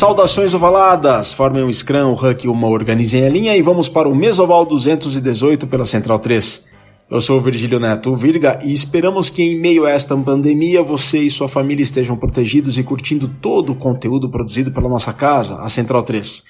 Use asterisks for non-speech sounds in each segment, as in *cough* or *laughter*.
Saudações ovaladas! Formem um Scrum, o Huck uma organizem a linha e vamos para o Mesoval 218 pela Central 3. Eu sou o Virgílio Neto Virga e esperamos que em meio a esta pandemia você e sua família estejam protegidos e curtindo todo o conteúdo produzido pela nossa casa, a Central 3.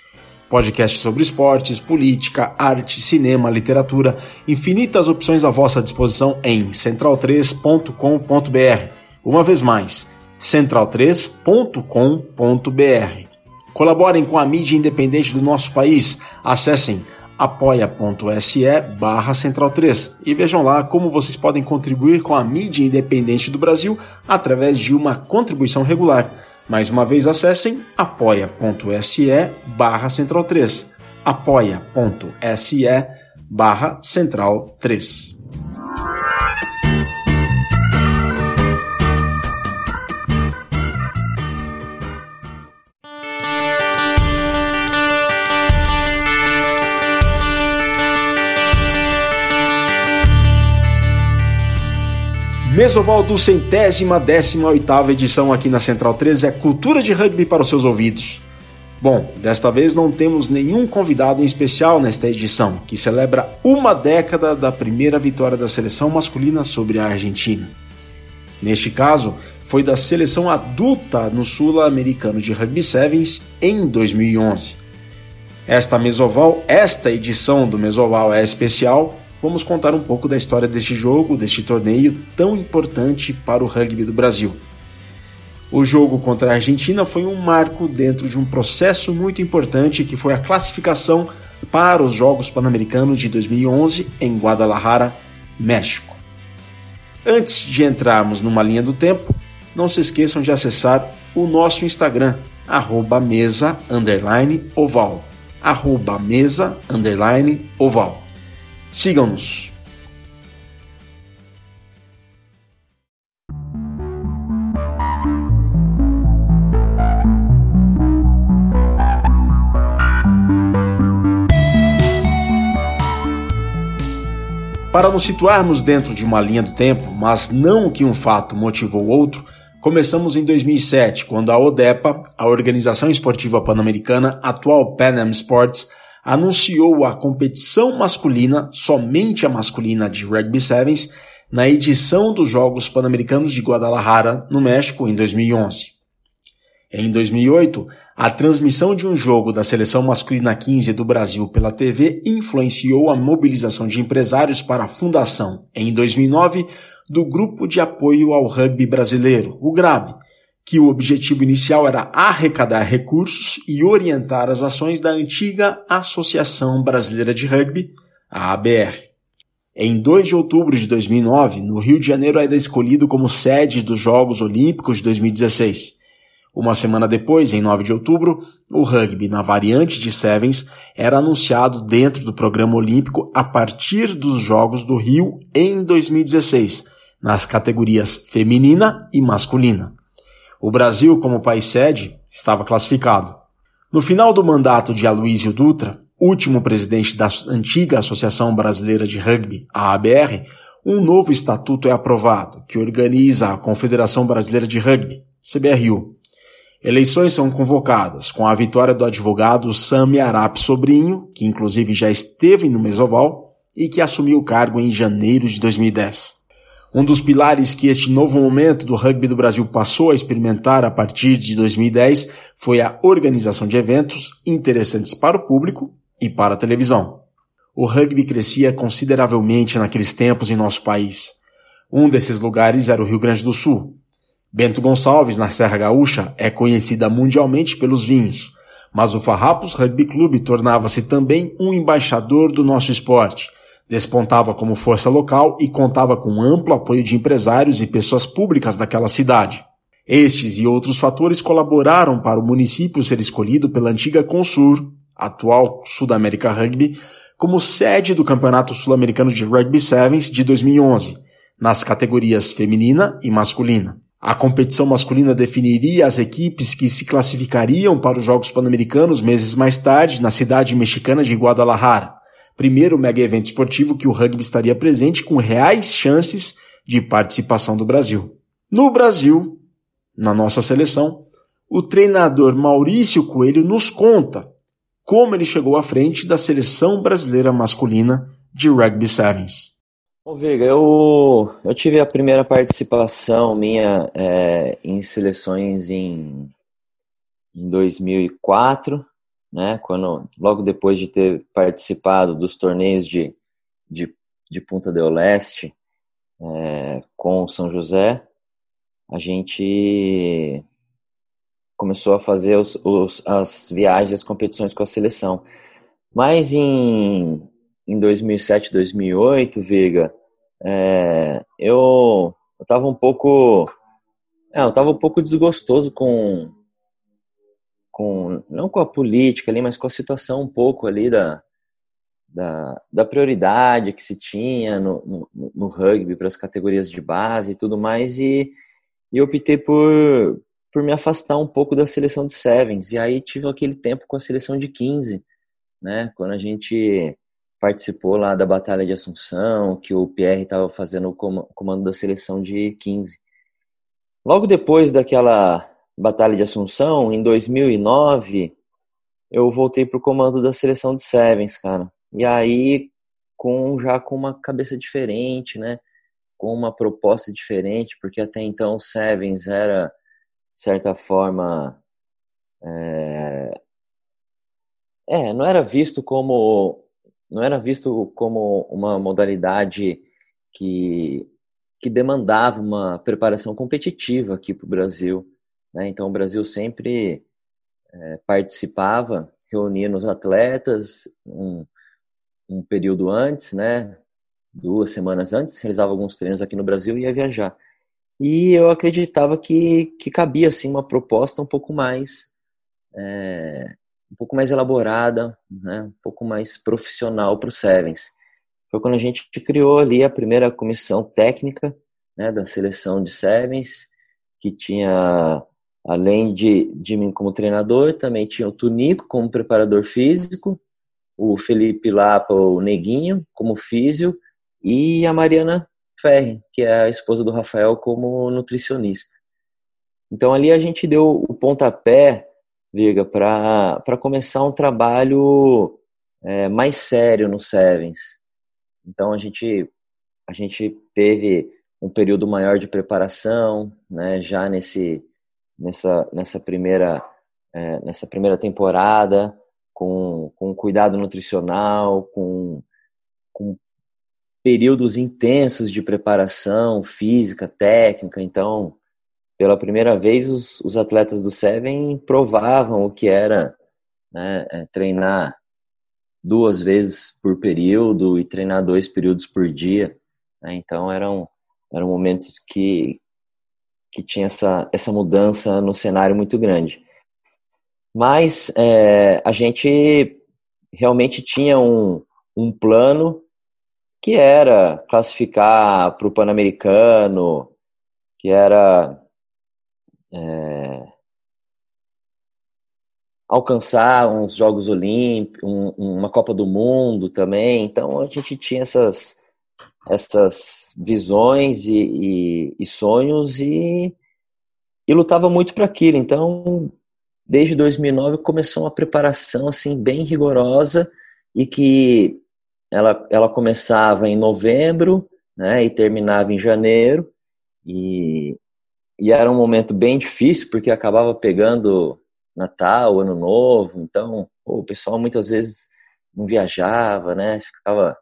Podcast sobre esportes, política, arte, cinema, literatura, infinitas opções à vossa disposição em central3.com.br. Uma vez mais, central3.com.br. Colaborem com a mídia independente do nosso país. Acessem apoia.se barra Central 3 e vejam lá como vocês podem contribuir com a mídia independente do Brasil através de uma contribuição regular. Mais uma vez acessem apoia.se barra Central 3 apoia.se barra Central 3 Mesoval do centésima décima oitava edição aqui na Central 13 é cultura de rugby para os seus ouvidos. Bom, desta vez não temos nenhum convidado em especial nesta edição, que celebra uma década da primeira vitória da seleção masculina sobre a Argentina. Neste caso, foi da seleção adulta no Sul-Americano de Rugby Sevens em 2011. Esta Mesoval, esta edição do Mesoval é especial vamos contar um pouco da história deste jogo, deste torneio tão importante para o rugby do Brasil. O jogo contra a Argentina foi um marco dentro de um processo muito importante que foi a classificação para os Jogos Pan-Americanos de 2011 em Guadalajara, México. Antes de entrarmos numa linha do tempo, não se esqueçam de acessar o nosso Instagram, arroba mesa, oval, arroba mesa, oval. Sigam-nos. Para nos situarmos dentro de uma linha do tempo, mas não que um fato motivou outro, começamos em 2007, quando a ODEPA, a Organização Esportiva Pan-Americana, atual Pan Am Sports, anunciou a competição masculina, somente a masculina de Rugby Sevens, na edição dos Jogos Pan-Americanos de Guadalajara, no México, em 2011. Em 2008, a transmissão de um jogo da seleção masculina 15 do Brasil pela TV influenciou a mobilização de empresários para a fundação, em 2009, do Grupo de Apoio ao Rugby Brasileiro, o GRAB, que o objetivo inicial era arrecadar recursos e orientar as ações da antiga Associação Brasileira de Rugby, a ABR. Em 2 de outubro de 2009, no Rio de Janeiro era escolhido como sede dos Jogos Olímpicos de 2016. Uma semana depois, em 9 de outubro, o rugby na variante de Sevens era anunciado dentro do programa olímpico a partir dos Jogos do Rio em 2016, nas categorias feminina e masculina. O Brasil, como país sede, estava classificado. No final do mandato de Aloysio Dutra, último presidente da antiga Associação Brasileira de Rugby, a ABR, um novo estatuto é aprovado, que organiza a Confederação Brasileira de Rugby, CBRU. Eleições são convocadas com a vitória do advogado Sami Arap Sobrinho, que inclusive já esteve no Mesoval e que assumiu o cargo em janeiro de 2010. Um dos pilares que este novo momento do rugby do Brasil passou a experimentar a partir de 2010 foi a organização de eventos interessantes para o público e para a televisão. O rugby crescia consideravelmente naqueles tempos em nosso país. Um desses lugares era o Rio Grande do Sul. Bento Gonçalves, na Serra Gaúcha, é conhecida mundialmente pelos vinhos, mas o Farrapos Rugby Clube tornava-se também um embaixador do nosso esporte – Despontava como força local e contava com amplo apoio de empresários e pessoas públicas daquela cidade. Estes e outros fatores colaboraram para o município ser escolhido pela antiga Consur, atual Sudamérica Rugby, como sede do Campeonato Sul-Americano de Rugby Sevens de 2011, nas categorias feminina e masculina. A competição masculina definiria as equipes que se classificariam para os Jogos Pan-Americanos meses mais tarde na cidade mexicana de Guadalajara primeiro mega evento esportivo que o rugby estaria presente com reais chances de participação do Brasil. No Brasil, na nossa seleção, o treinador Maurício Coelho nos conta como ele chegou à frente da seleção brasileira masculina de rugby sevens. Ô Virga, eu, eu tive a primeira participação minha é, em seleções em, em 2004, né, quando, logo depois de ter participado dos torneios de, de, de Punta del Leste é, com São José, a gente começou a fazer os, os, as viagens, as competições com a seleção. Mas em, em 2007, 2008, Viga, é, eu estava um pouco, é, eu estava um pouco desgostoso com, com, não com a política ali, mas com a situação um pouco ali da, da, da prioridade que se tinha no, no, no rugby para as categorias de base e tudo mais, e, e optei por, por me afastar um pouco da seleção de sevens. E aí tive aquele tempo com a seleção de 15, né? Quando a gente participou lá da Batalha de Assunção, que o Pierre estava fazendo o comando da seleção de 15. Logo depois daquela Batalha de Assunção, em 2009, eu voltei para o comando da seleção de sevens, cara. E aí, com já com uma cabeça diferente, né? Com uma proposta diferente, porque até então o sevens era de certa forma, é, é, não era visto como não era visto como uma modalidade que, que demandava uma preparação competitiva aqui para o Brasil. Né? Então, o Brasil sempre é, participava, reunindo os atletas um, um período antes, né? duas semanas antes, realizava alguns treinos aqui no Brasil e ia viajar. E eu acreditava que, que cabia assim uma proposta um pouco mais é, um pouco mais elaborada, né, um pouco mais profissional para o Sevens. Foi quando a gente criou ali a primeira comissão técnica né, da seleção de Sevens, que tinha, além de, de mim como treinador, também tinha o Tunico como preparador físico, o Felipe Lapa, o Neguinho, como físio, e a Mariana Ferri, que é a esposa do Rafael, como nutricionista. Então ali a gente deu o pontapé, Virga, para começar um trabalho é, mais sério no Sevens. Então a gente, a gente teve um período maior de preparação, né, já nesse, nessa, nessa, primeira, é, nessa primeira temporada, com, com cuidado nutricional, com, com períodos intensos de preparação física, técnica. Então, pela primeira vez, os, os atletas do Seven provavam o que era né, é, treinar duas vezes por período e treinar dois períodos por dia. Né? Então, eram, eram momentos que, que tinha essa, essa mudança no cenário muito grande. Mas é, a gente realmente tinha um, um plano que era classificar para o Pan-Americano, que era é, alcançar uns Jogos Olímpicos, um, uma Copa do Mundo também. Então a gente tinha essas, essas visões e, e, e sonhos e, e lutava muito para aquilo. Então, desde 2009 começou uma preparação assim bem rigorosa e que ela, ela começava em novembro né, e terminava em janeiro, e, e era um momento bem difícil, porque acabava pegando Natal, Ano Novo, então pô, o pessoal muitas vezes não viajava, né, ficava,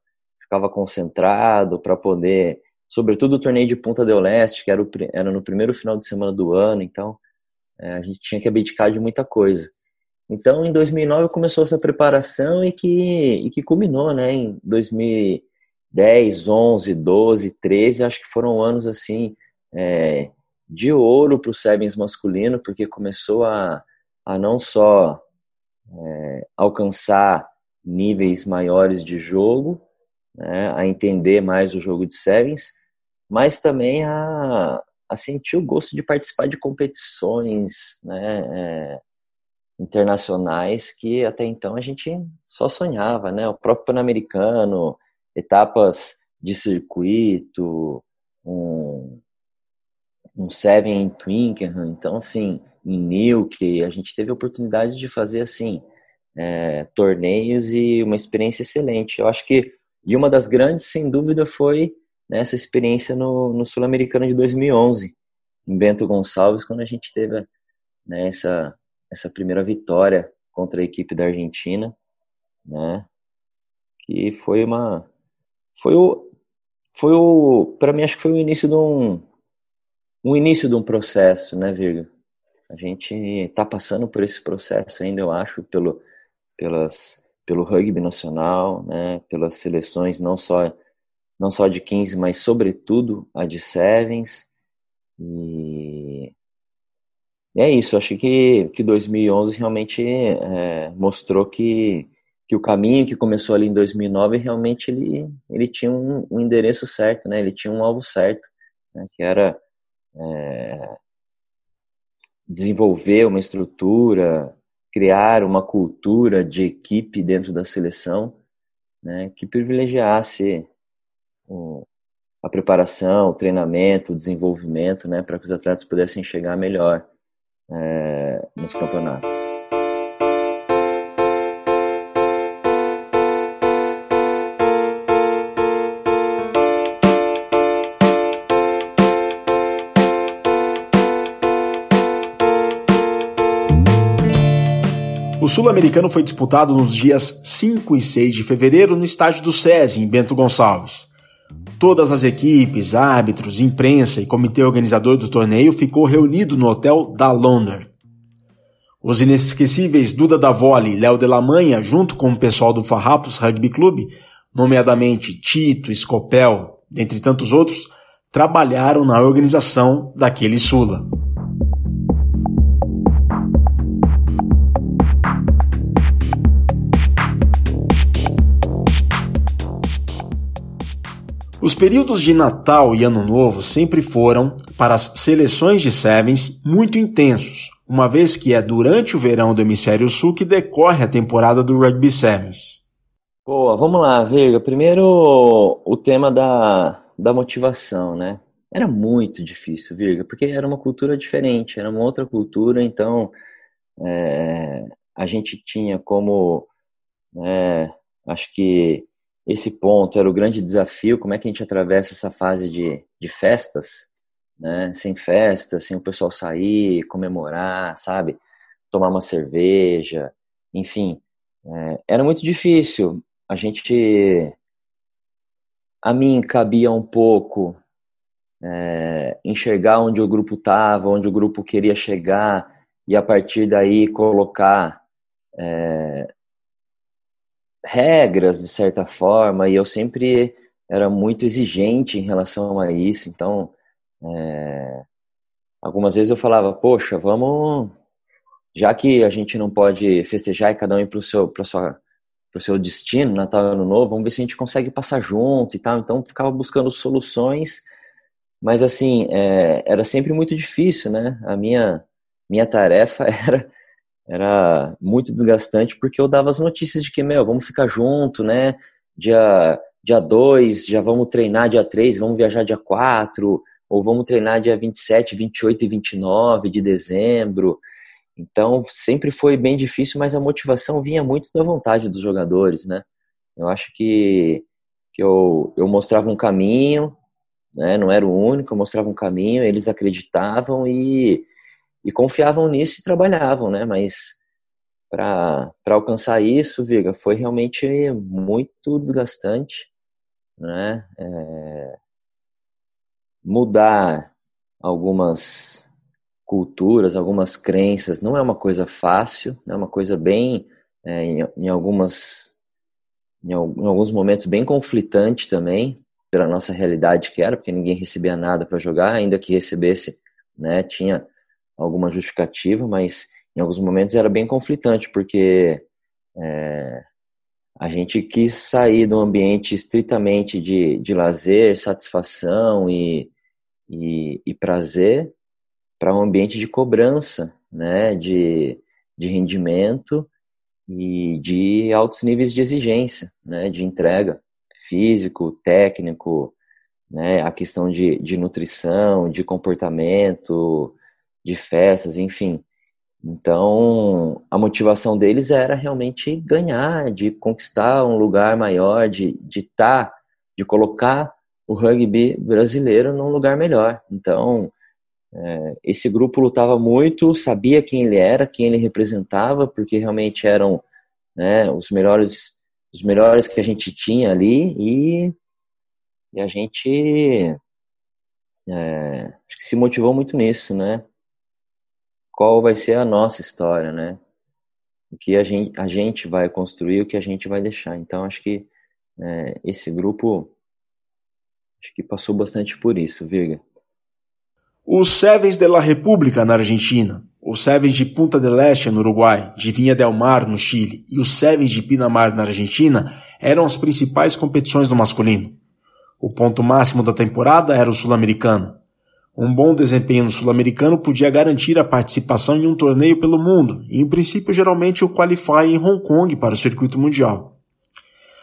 ficava concentrado para poder, sobretudo o torneio de Punta del Leste, que era, o, era no primeiro final de semana do ano, então é, a gente tinha que abdicar de muita coisa. Então, em 2009 começou essa preparação e que, e que culminou, né? Em 2010, 11, 12, 13, acho que foram anos assim é, de ouro para o Sevens masculino, porque começou a, a não só é, alcançar níveis maiores de jogo, né, a entender mais o jogo de Sevens, mas também a, a sentir o gosto de participar de competições, né? É, internacionais que até então a gente só sonhava, né? O próprio Pan-Americano, etapas de circuito, um, um Seven em Twickenham, então assim, em Newquay, a gente teve a oportunidade de fazer assim, é, torneios e uma experiência excelente. Eu acho que, e uma das grandes, sem dúvida, foi nessa experiência no, no Sul-Americano de 2011, em Bento Gonçalves, quando a gente teve né, essa, essa primeira vitória contra a equipe da Argentina, né, que foi uma, foi o, foi o, para mim acho que foi o início de um, um início de um processo, né, Virga? A gente está passando por esse processo ainda, eu acho, pelo, pelas, pelo rugby nacional, né, pelas seleções não só não só de 15, mas sobretudo a de sevens. E é isso, acho que, que 2011 realmente é, mostrou que, que o caminho que começou ali em 2009 realmente ele, ele tinha um, um endereço certo, né? ele tinha um alvo certo, né? que era é, desenvolver uma estrutura, criar uma cultura de equipe dentro da seleção né, que privilegiasse o, a preparação, o treinamento, o desenvolvimento, né, para que os atletas pudessem chegar melhor é, nos campeonatos. O Sul-Americano foi disputado nos dias 5 e 6 de fevereiro no estádio do SESI, em Bento Gonçalves. Todas as equipes, árbitros, imprensa e comitê organizador do torneio ficou reunido no hotel da Londres. Os inesquecíveis Duda Davoli e Léo Delamanha, junto com o pessoal do Farrapos Rugby Club, nomeadamente Tito, Scopel, dentre tantos outros, trabalharam na organização daquele Sula. Os períodos de Natal e Ano Novo sempre foram, para as seleções de Sevens, muito intensos, uma vez que é durante o verão do Hemisfério Sul que decorre a temporada do Rugby Sevens. Boa, vamos lá, Virga. Primeiro, o tema da, da motivação, né? Era muito difícil, Virga, porque era uma cultura diferente, era uma outra cultura, então é, a gente tinha como, é, acho que esse ponto era o grande desafio, como é que a gente atravessa essa fase de, de festas, né? Sem festas, sem o pessoal sair, comemorar, sabe? Tomar uma cerveja, enfim. É, era muito difícil. A gente... A mim cabia um pouco é, enxergar onde o grupo estava, onde o grupo queria chegar e a partir daí colocar é, regras, de certa forma, e eu sempre era muito exigente em relação a isso. Então, é, algumas vezes eu falava, poxa, vamos. Já que a gente não pode festejar e cada um ir para o seu, sua, seu destino, Natal Ano Novo, vamos ver se a gente consegue passar junto e tal. Então, ficava buscando soluções, mas assim, é, era sempre muito difícil, né? A minha, minha tarefa *laughs* era era muito desgastante porque eu dava as notícias de que, meu, vamos ficar junto, né? Dia, dia 2, já vamos treinar dia 3, vamos viajar dia 4, ou vamos treinar dia 27, 28 e 29 de dezembro. Então, sempre foi bem difícil, mas a motivação vinha muito da vontade dos jogadores, né? Eu acho que, que eu, eu mostrava um caminho, né? não era o único, eu mostrava um caminho, eles acreditavam e e confiavam nisso e trabalhavam, né? Mas para alcançar isso, Viga, foi realmente muito desgastante, né? É, mudar algumas culturas, algumas crenças, não é uma coisa fácil, é uma coisa bem, é, em, em, algumas, em, em alguns momentos bem conflitante também, pela nossa realidade que era, porque ninguém recebia nada para jogar, ainda que recebesse, né, tinha alguma justificativa, mas em alguns momentos era bem conflitante, porque é, a gente quis sair do ambiente estritamente de, de lazer, satisfação e, e, e prazer para um ambiente de cobrança, né, de, de rendimento e de altos níveis de exigência, né, de entrega físico, técnico, né? A questão de, de nutrição, de comportamento, de festas, enfim. Então, a motivação deles era realmente ganhar, de conquistar um lugar maior, de estar, de, tá, de colocar o rugby brasileiro num lugar melhor. Então, é, esse grupo lutava muito, sabia quem ele era, quem ele representava, porque realmente eram né, os melhores os melhores que a gente tinha ali e, e a gente é, acho que se motivou muito nisso, né? Qual vai ser a nossa história, né? O que a gente, a gente vai construir, o que a gente vai deixar. Então acho que é, esse grupo acho que passou bastante por isso, Virga. Os Sevens de la República na Argentina, os Sevens de Punta del Este no Uruguai, de Vinha del Mar no Chile e os Sevens de Pinamar na Argentina eram as principais competições do masculino. O ponto máximo da temporada era o sul-americano. Um bom desempenho no sul-americano podia garantir a participação em um torneio pelo mundo e, em princípio, geralmente o qualify em Hong Kong para o circuito mundial.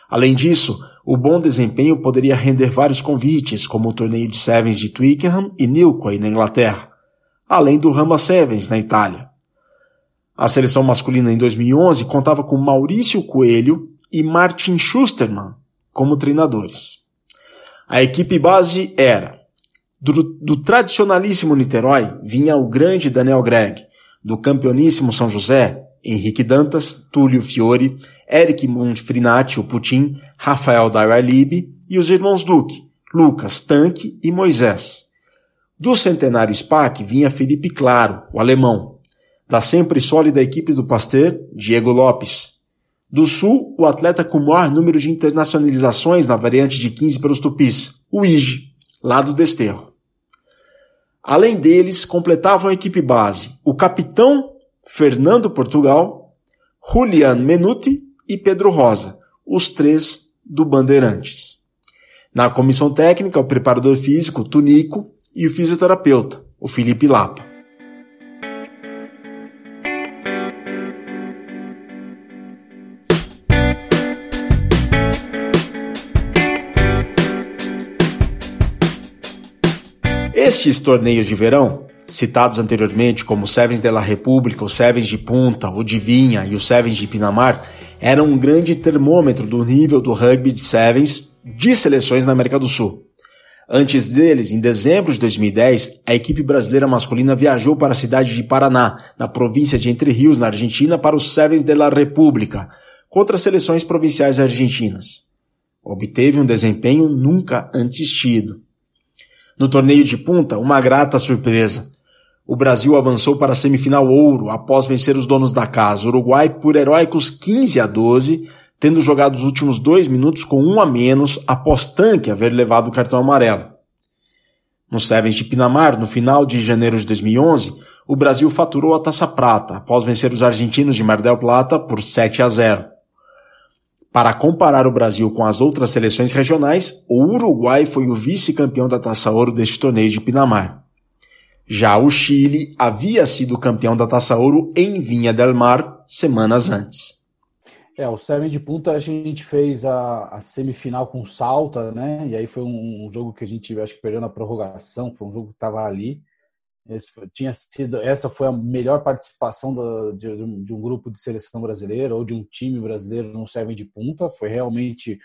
Além disso, o bom desempenho poderia render vários convites, como o torneio de Sevens de Twickenham e Newquay, na Inglaterra, além do Rama Sevens, na Itália. A seleção masculina em 2011 contava com Maurício Coelho e Martin Schusterman como treinadores. A equipe base era do, do tradicionalíssimo Niterói vinha o grande Daniel Gregg, do campeoníssimo São José, Henrique Dantas, Túlio Fiore, Eric Monfrinati, o Putin, Rafael Daralib e os irmãos Duque, Lucas Tanque e Moisés. Do centenário SPAC vinha Felipe Claro, o alemão. Da sempre sólida equipe do Pasteur, Diego Lopes. Do Sul, o atleta com o maior número de internacionalizações na variante de 15 pelos tupis, o Ige, lá do Desterro. Além deles, completavam a equipe base o capitão Fernando Portugal, Julian Menuti e Pedro Rosa, os três do Bandeirantes. Na comissão técnica, o preparador físico, Tunico, e o fisioterapeuta, o Felipe Lapa. Estes torneios de verão citados anteriormente como o Sevens de la República, o Sevens de Punta, o de Vinha e o Sevens de Pinamar, eram um grande termômetro do nível do rugby de Sevens de seleções na América do Sul. Antes deles, em dezembro de 2010, a equipe brasileira masculina viajou para a cidade de Paraná, na província de Entre Rios, na Argentina, para os Sevens de la República, contra as seleções provinciais argentinas. Obteve um desempenho nunca antes tido. No torneio de punta, uma grata surpresa o Brasil avançou para a semifinal ouro após vencer os donos da casa, Uruguai, por heróicos 15 a 12, tendo jogado os últimos dois minutos com um a menos após Tanque haver levado o cartão amarelo. No Sevens de Pinamar, no final de janeiro de 2011, o Brasil faturou a taça prata após vencer os argentinos de Mar del Plata por 7 a 0. Para comparar o Brasil com as outras seleções regionais, o Uruguai foi o vice-campeão da taça ouro deste torneio de Pinamar. Já o Chile havia sido campeão da Taça Ouro em Vinha del Mar semanas antes. É, o Seven de Punta a gente fez a, a, semifinal com Salta, né? E aí foi um, um, jogo que a gente acho que perdeu na prorrogação, foi um jogo que estava ali. Foi, tinha sido, essa foi a melhor participação de, de, um grupo de seleção brasileira ou de um time brasileiro no Seven de Punta. Foi realmente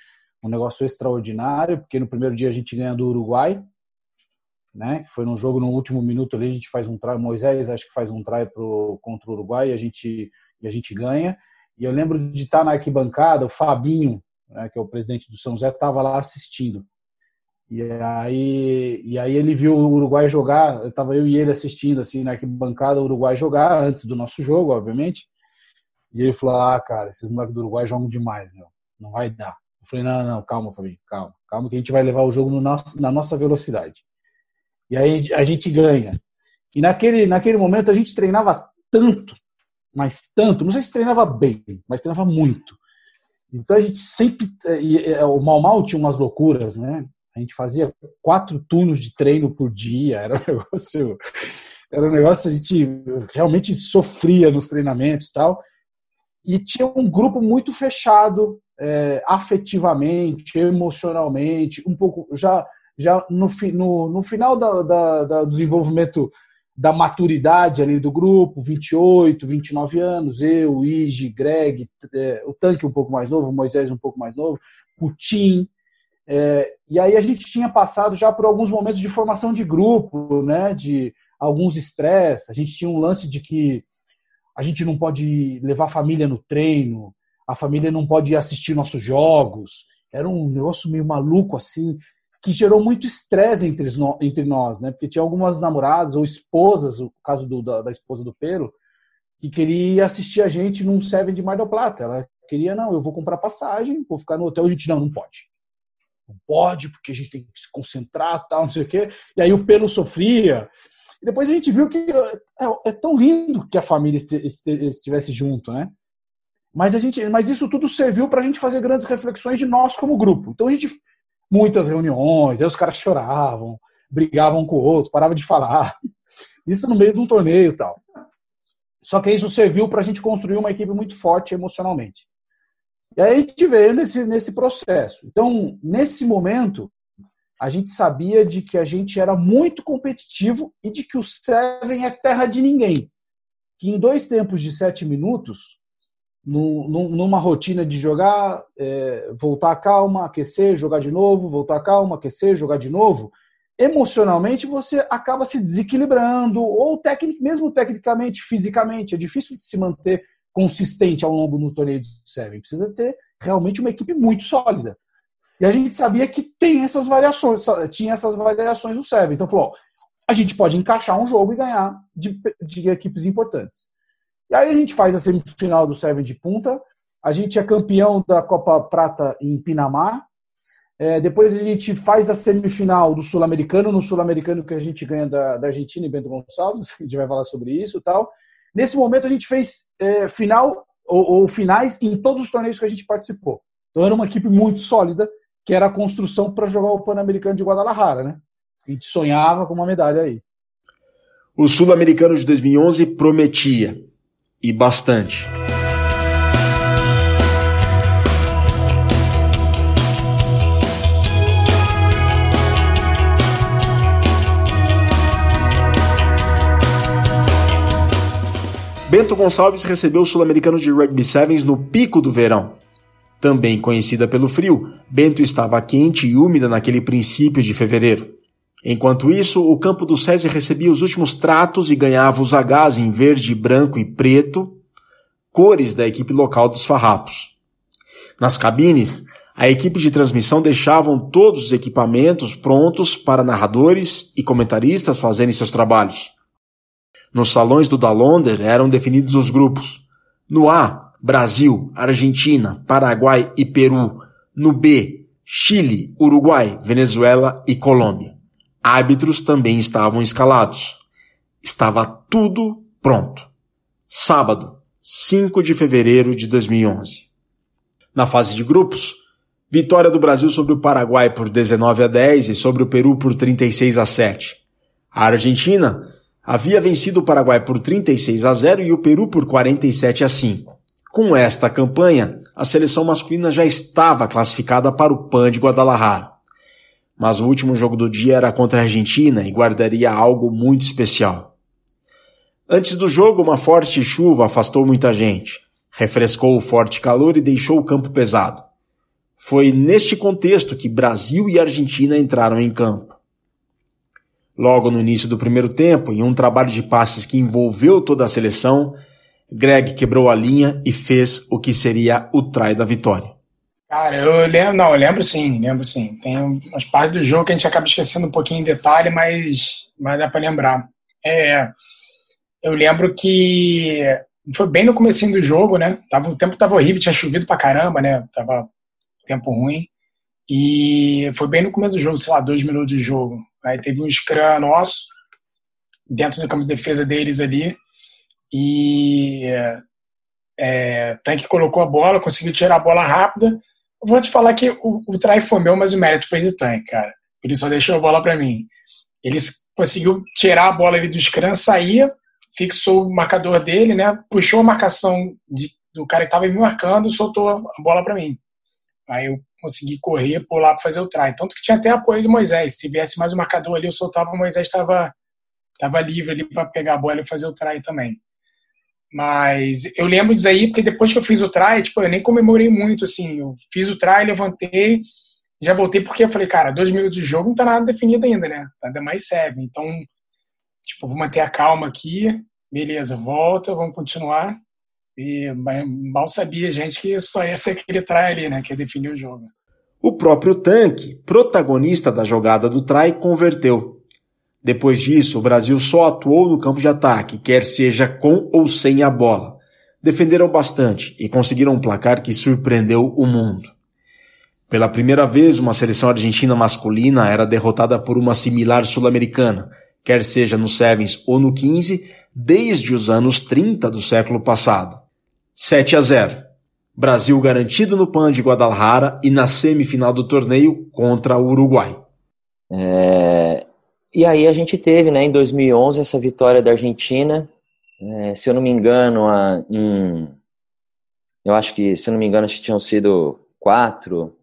um negócio extraordinário, porque no primeiro dia a gente ganha do Uruguai, né? Foi num jogo no último minuto ali, a gente faz um try, Moisés acho que faz um try pro, contra o Uruguai e a gente, e a gente ganha. E eu lembro de estar na arquibancada, o Fabinho, né, que é o presidente do São José, estava lá assistindo. E aí, e aí ele viu o Uruguai jogar, estava eu e ele assistindo assim na arquibancada o Uruguai jogar antes do nosso jogo, obviamente. E ele falou: "Ah, cara, esses moleques do Uruguai jogam demais, meu. Não vai dar". Eu falei: "Não, não, calma, Fabinho, calma. Calma que a gente vai levar o jogo no nosso, na nossa velocidade". E aí a gente ganha. E naquele, naquele momento a gente treinava tanto, mas tanto, não sei se treinava bem, mas treinava muito. Então a gente sempre. O Mal Mal tinha umas loucuras, né? A gente fazia quatro turnos de treino por dia, era um *laughs* negócio. Era um negócio, a gente realmente sofria nos treinamentos e tal. E tinha um grupo muito fechado, é, afetivamente, emocionalmente, um pouco já já no, no, no final da, da, da, do desenvolvimento da maturidade ali do grupo, 28, 29 anos, eu, Ige, Greg, é, o Tanque um pouco mais novo, o Moisés um pouco mais novo, o Tim. É, e aí a gente tinha passado já por alguns momentos de formação de grupo, né, de alguns estresses. A gente tinha um lance de que a gente não pode levar a família no treino, a família não pode assistir nossos jogos. Era um negócio meio maluco assim que gerou muito estresse entre, entre nós, né? Porque tinha algumas namoradas ou esposas, o caso do, da, da, esposa do Pedro, que queria assistir a gente num Seven de Mar del Plata. Ela queria, não, eu vou comprar passagem, vou ficar no hotel. A gente, não, não pode. Não pode, porque a gente tem que se concentrar, tal, não sei o quê. E aí o Pelo sofria. E depois a gente viu que é, é tão lindo que a família estivesse junto, né? Mas, a gente, mas isso tudo serviu para a gente fazer grandes reflexões de nós como grupo. Então a gente muitas reuniões, aí os caras choravam, brigavam com o outro, paravam de falar. Isso no meio de um torneio e tal. Só que isso serviu para a gente construir uma equipe muito forte emocionalmente. E aí a gente veio nesse, nesse processo. Então, nesse momento, a gente sabia de que a gente era muito competitivo e de que o Seven é terra de ninguém. Que em dois tempos de sete minutos, numa rotina de jogar, é, voltar calma, aquecer, jogar de novo, voltar calma, aquecer, jogar de novo, emocionalmente você acaba se desequilibrando, ou tecnic, mesmo tecnicamente, fisicamente, é difícil de se manter consistente ao longo do torneio de Seven. Precisa ter realmente uma equipe muito sólida. E a gente sabia que tem essas variações, tinha essas variações no Seven. Então falou, ó, a gente pode encaixar um jogo e ganhar de, de equipes importantes. E aí a gente faz a semifinal do Seven de Punta, a gente é campeão da Copa Prata em Pinamar, é, depois a gente faz a semifinal do Sul-Americano, no Sul-Americano que a gente ganha da, da, Argentina e Bento Gonçalves, *laughs* a gente vai falar sobre isso e tal. Nesse momento a gente fez é, final ou, ou, finais em todos os torneios que a gente participou. Então era uma equipe muito sólida, que era a construção para jogar o Pan-Americano de Guadalajara, né? A gente sonhava com uma medalha aí. O Sul-Americano de 2011 prometia e bastante. Bento Gonçalves recebeu o Sul-Americano de Rugby Sevens no pico do verão. Também conhecida pelo frio, Bento estava quente e úmida naquele princípio de fevereiro. Enquanto isso, o campo do SESI recebia os últimos tratos e ganhava os Hs em verde, branco e preto, cores da equipe local dos farrapos. Nas cabines, a equipe de transmissão deixavam todos os equipamentos prontos para narradores e comentaristas fazerem seus trabalhos. Nos salões do Dalonder eram definidos os grupos. No A, Brasil, Argentina, Paraguai e Peru. No B, Chile, Uruguai, Venezuela e Colômbia. Árbitros também estavam escalados. Estava tudo pronto. Sábado, 5 de fevereiro de 2011. Na fase de grupos, vitória do Brasil sobre o Paraguai por 19 a 10 e sobre o Peru por 36 a 7. A Argentina havia vencido o Paraguai por 36 a 0 e o Peru por 47 a 5. Com esta campanha, a seleção masculina já estava classificada para o PAN de Guadalajara mas o último jogo do dia era contra a Argentina e guardaria algo muito especial. Antes do jogo, uma forte chuva afastou muita gente, refrescou o forte calor e deixou o campo pesado. Foi neste contexto que Brasil e Argentina entraram em campo. Logo no início do primeiro tempo, em um trabalho de passes que envolveu toda a seleção, Greg quebrou a linha e fez o que seria o try da vitória. Cara, eu lembro, não, eu lembro sim, lembro sim. Tem umas partes do jogo que a gente acaba esquecendo um pouquinho em detalhe, mas, mas dá para lembrar. É, eu lembro que foi bem no comecinho do jogo, né? Tava, o tempo tava horrível, tinha chovido pra caramba, né? Tava tempo ruim. E foi bem no começo do jogo, sei lá, dois minutos de jogo. Aí teve um scrum nosso, dentro do campo de defesa deles ali. E é, Tanque colocou a bola, conseguiu tirar a bola rápida vou te falar que o, o try foi meu, mas o mérito foi do Tank, cara. Ele só deixou a bola para mim. Ele conseguiu tirar a bola ali do scrum, saía, fixou o marcador dele, né? Puxou a marcação de, do cara que estava me marcando, soltou a bola para mim. Aí eu conseguir correr, pular para fazer o try. Tanto que tinha até apoio do Moisés. Se viesse mais um marcador ali, eu soltava, o Moisés estava tava livre ali para pegar a bola e fazer o try também. Mas eu lembro disso aí, porque depois que eu fiz o try, tipo, eu nem comemorei muito, assim. Eu fiz o try, levantei, já voltei porque eu falei, cara, dois minutos de jogo não tá nada definido ainda, né? Tá ainda mais serve. Então, tipo, vou manter a calma aqui, beleza, volta, vamos continuar. E mal sabia gente que só ia ser aquele try ali, né? Que ia definir o jogo. O próprio Tanque, protagonista da jogada do try, converteu. Depois disso, o Brasil só atuou no campo de ataque, quer seja com ou sem a bola. Defenderam bastante e conseguiram um placar que surpreendeu o mundo. Pela primeira vez, uma seleção argentina masculina era derrotada por uma similar sul-americana, quer seja no Sevens ou no 15, desde os anos 30 do século passado. 7 a 0. Brasil garantido no PAN de Guadalajara e na semifinal do torneio contra o Uruguai. É... E aí a gente teve, né, em 2011, essa vitória da Argentina. É, se eu não me engano, a, em, eu acho que, se eu não me engano, acho que tinham sido quatro,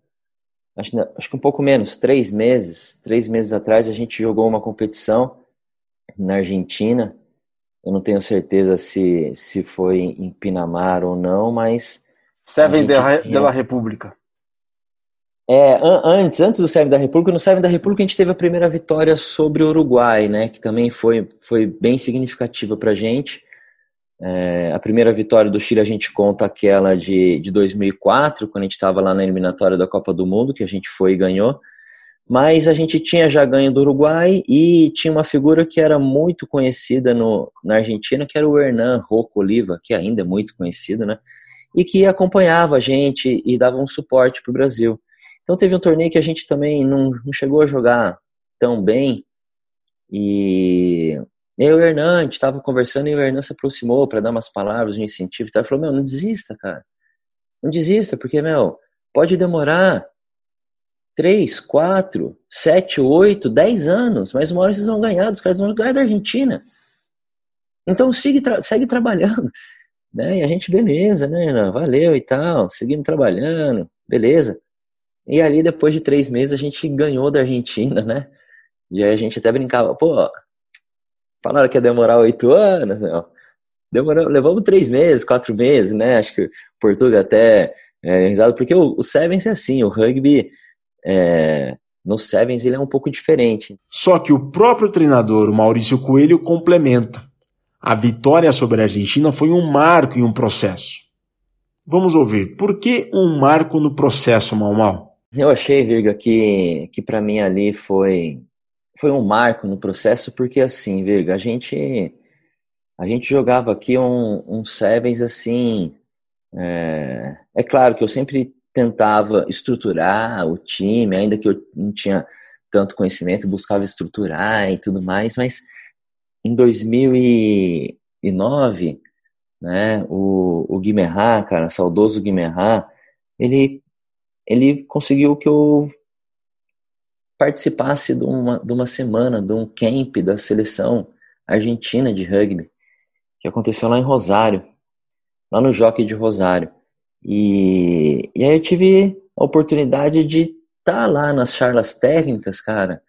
acho, acho que um pouco menos, três meses, três meses atrás a gente jogou uma competição na Argentina eu não tenho certeza se, se foi em Pinamar ou não, mas. Seven de, tinha... la República. É, an antes, antes do Seven da República, no Seven da República a gente teve a primeira vitória sobre o Uruguai, né? Que também foi, foi bem significativa pra gente. É, a primeira vitória do Chile a gente conta aquela de, de 2004, quando a gente estava lá na eliminatória da Copa do Mundo, que a gente foi e ganhou. Mas a gente tinha já ganho do Uruguai e tinha uma figura que era muito conhecida no, na Argentina, que era o Hernan Rocco Oliva, que ainda é muito conhecido, né? E que acompanhava a gente e dava um suporte para o Brasil. Então teve um torneio que a gente também não, não chegou a jogar tão bem. E eu e o Hernan, a gente estava conversando e o Hernan se aproximou para dar umas palavras, um incentivo e tal. Ele falou: Meu, não desista, cara. Não desista, porque, meu, pode demorar três, quatro, sete, oito, dez anos, mas uma hora vocês vão ganhar, os caras vão ganhar da Argentina. Então segue, tra segue trabalhando. *laughs* Né? E a gente, beleza, né? Valeu e tal, seguimos trabalhando, beleza. E ali, depois de três meses, a gente ganhou da Argentina, né? E aí a gente até brincava, pô, falaram que ia demorar oito anos, não. Demorou, levamos três meses, quatro meses, né? Acho que Portugal até é porque o, o Sevens é assim, o rugby é, no Sevens ele é um pouco diferente. Só que o próprio treinador, o Maurício Coelho, complementa. A vitória sobre a Argentina foi um marco em um processo. Vamos ouvir. Por que um marco no processo, Mal Mal? Eu achei, Virga, que, que para mim ali foi, foi um marco no processo, porque assim, Virga, a gente, a gente jogava aqui um, um Sevens assim. É, é claro que eu sempre tentava estruturar o time, ainda que eu não tinha tanto conhecimento, buscava estruturar e tudo mais, mas em 2009, né, o, o cara, saudoso Guimerá, ele, ele conseguiu que eu participasse de uma, de uma semana, de um camp da seleção argentina de rugby, que aconteceu lá em Rosário, lá no Jockey de Rosário. E, e aí eu tive a oportunidade de estar tá lá nas charlas técnicas, cara,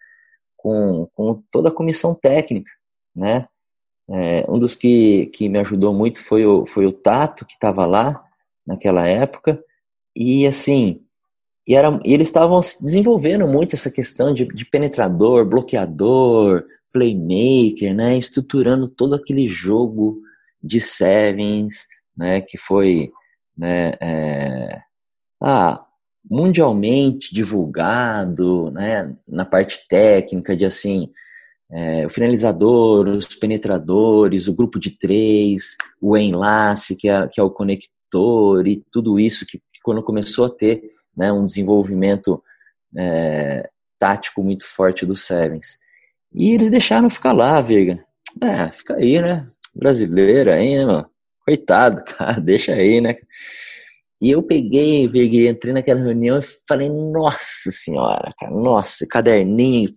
com, com toda a comissão técnica, né? É, um dos que, que me ajudou muito foi o, foi o Tato, que estava lá naquela época, e assim, e, era, e eles estavam desenvolvendo muito essa questão de, de penetrador, bloqueador, playmaker, né? Estruturando todo aquele jogo de sevens, né? Que foi né, é, ah, mundialmente divulgado, né, na parte técnica de assim, é, o finalizador, os penetradores, o grupo de três, o enlace, que é, que é o conector, e tudo isso que, que quando começou a ter né, um desenvolvimento é, tático muito forte do Sevens. E eles deixaram ficar lá, Virga. É, fica aí, né? Brasileiro aí, né, mano? Coitado, *laughs* cara, deixa aí, né? E eu peguei, virguei, entrei naquela reunião e falei, nossa senhora, cara, nossa, caderninho,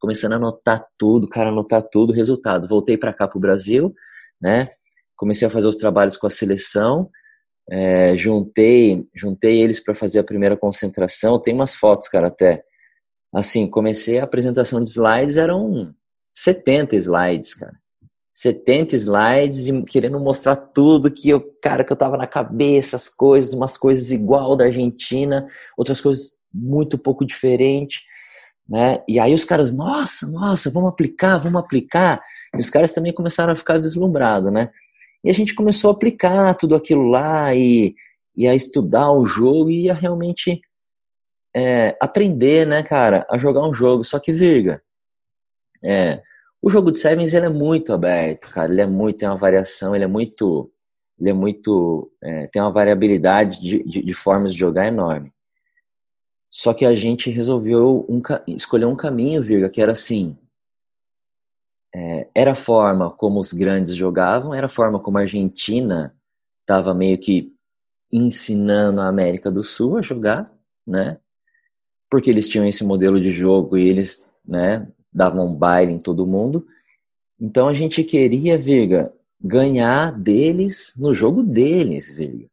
começando a anotar tudo, cara, anotar tudo, resultado. Voltei para cá pro Brasil, né? Comecei a fazer os trabalhos com a seleção, é, juntei, juntei eles para fazer a primeira concentração. Tem umas fotos, cara, até. Assim, comecei a apresentação de slides, eram 70 slides, cara. 70 slides e querendo mostrar tudo que eu, cara, que eu tava na cabeça, as coisas, umas coisas igual da Argentina, outras coisas muito pouco diferente, né? E aí os caras, nossa, nossa, vamos aplicar, vamos aplicar. E os caras também começaram a ficar deslumbrados, né? E a gente começou a aplicar tudo aquilo lá e, e a estudar o jogo e a realmente é, aprender, né, cara, a jogar um jogo. Só que, virga, é, o jogo de Sevens ele é muito aberto, cara. Ele é muito, tem uma variação, ele é muito, ele é muito, é, tem uma variabilidade de, de, de, formas de jogar enorme. Só que a gente resolveu um, escolher um caminho, virga, que era assim, é, era a forma como os grandes jogavam, era a forma como a Argentina estava meio que ensinando a América do Sul a jogar, né? Porque eles tinham esse modelo de jogo e eles, né, davam um baile em todo mundo. Então a gente queria, Virga, ganhar deles no jogo deles, Virga.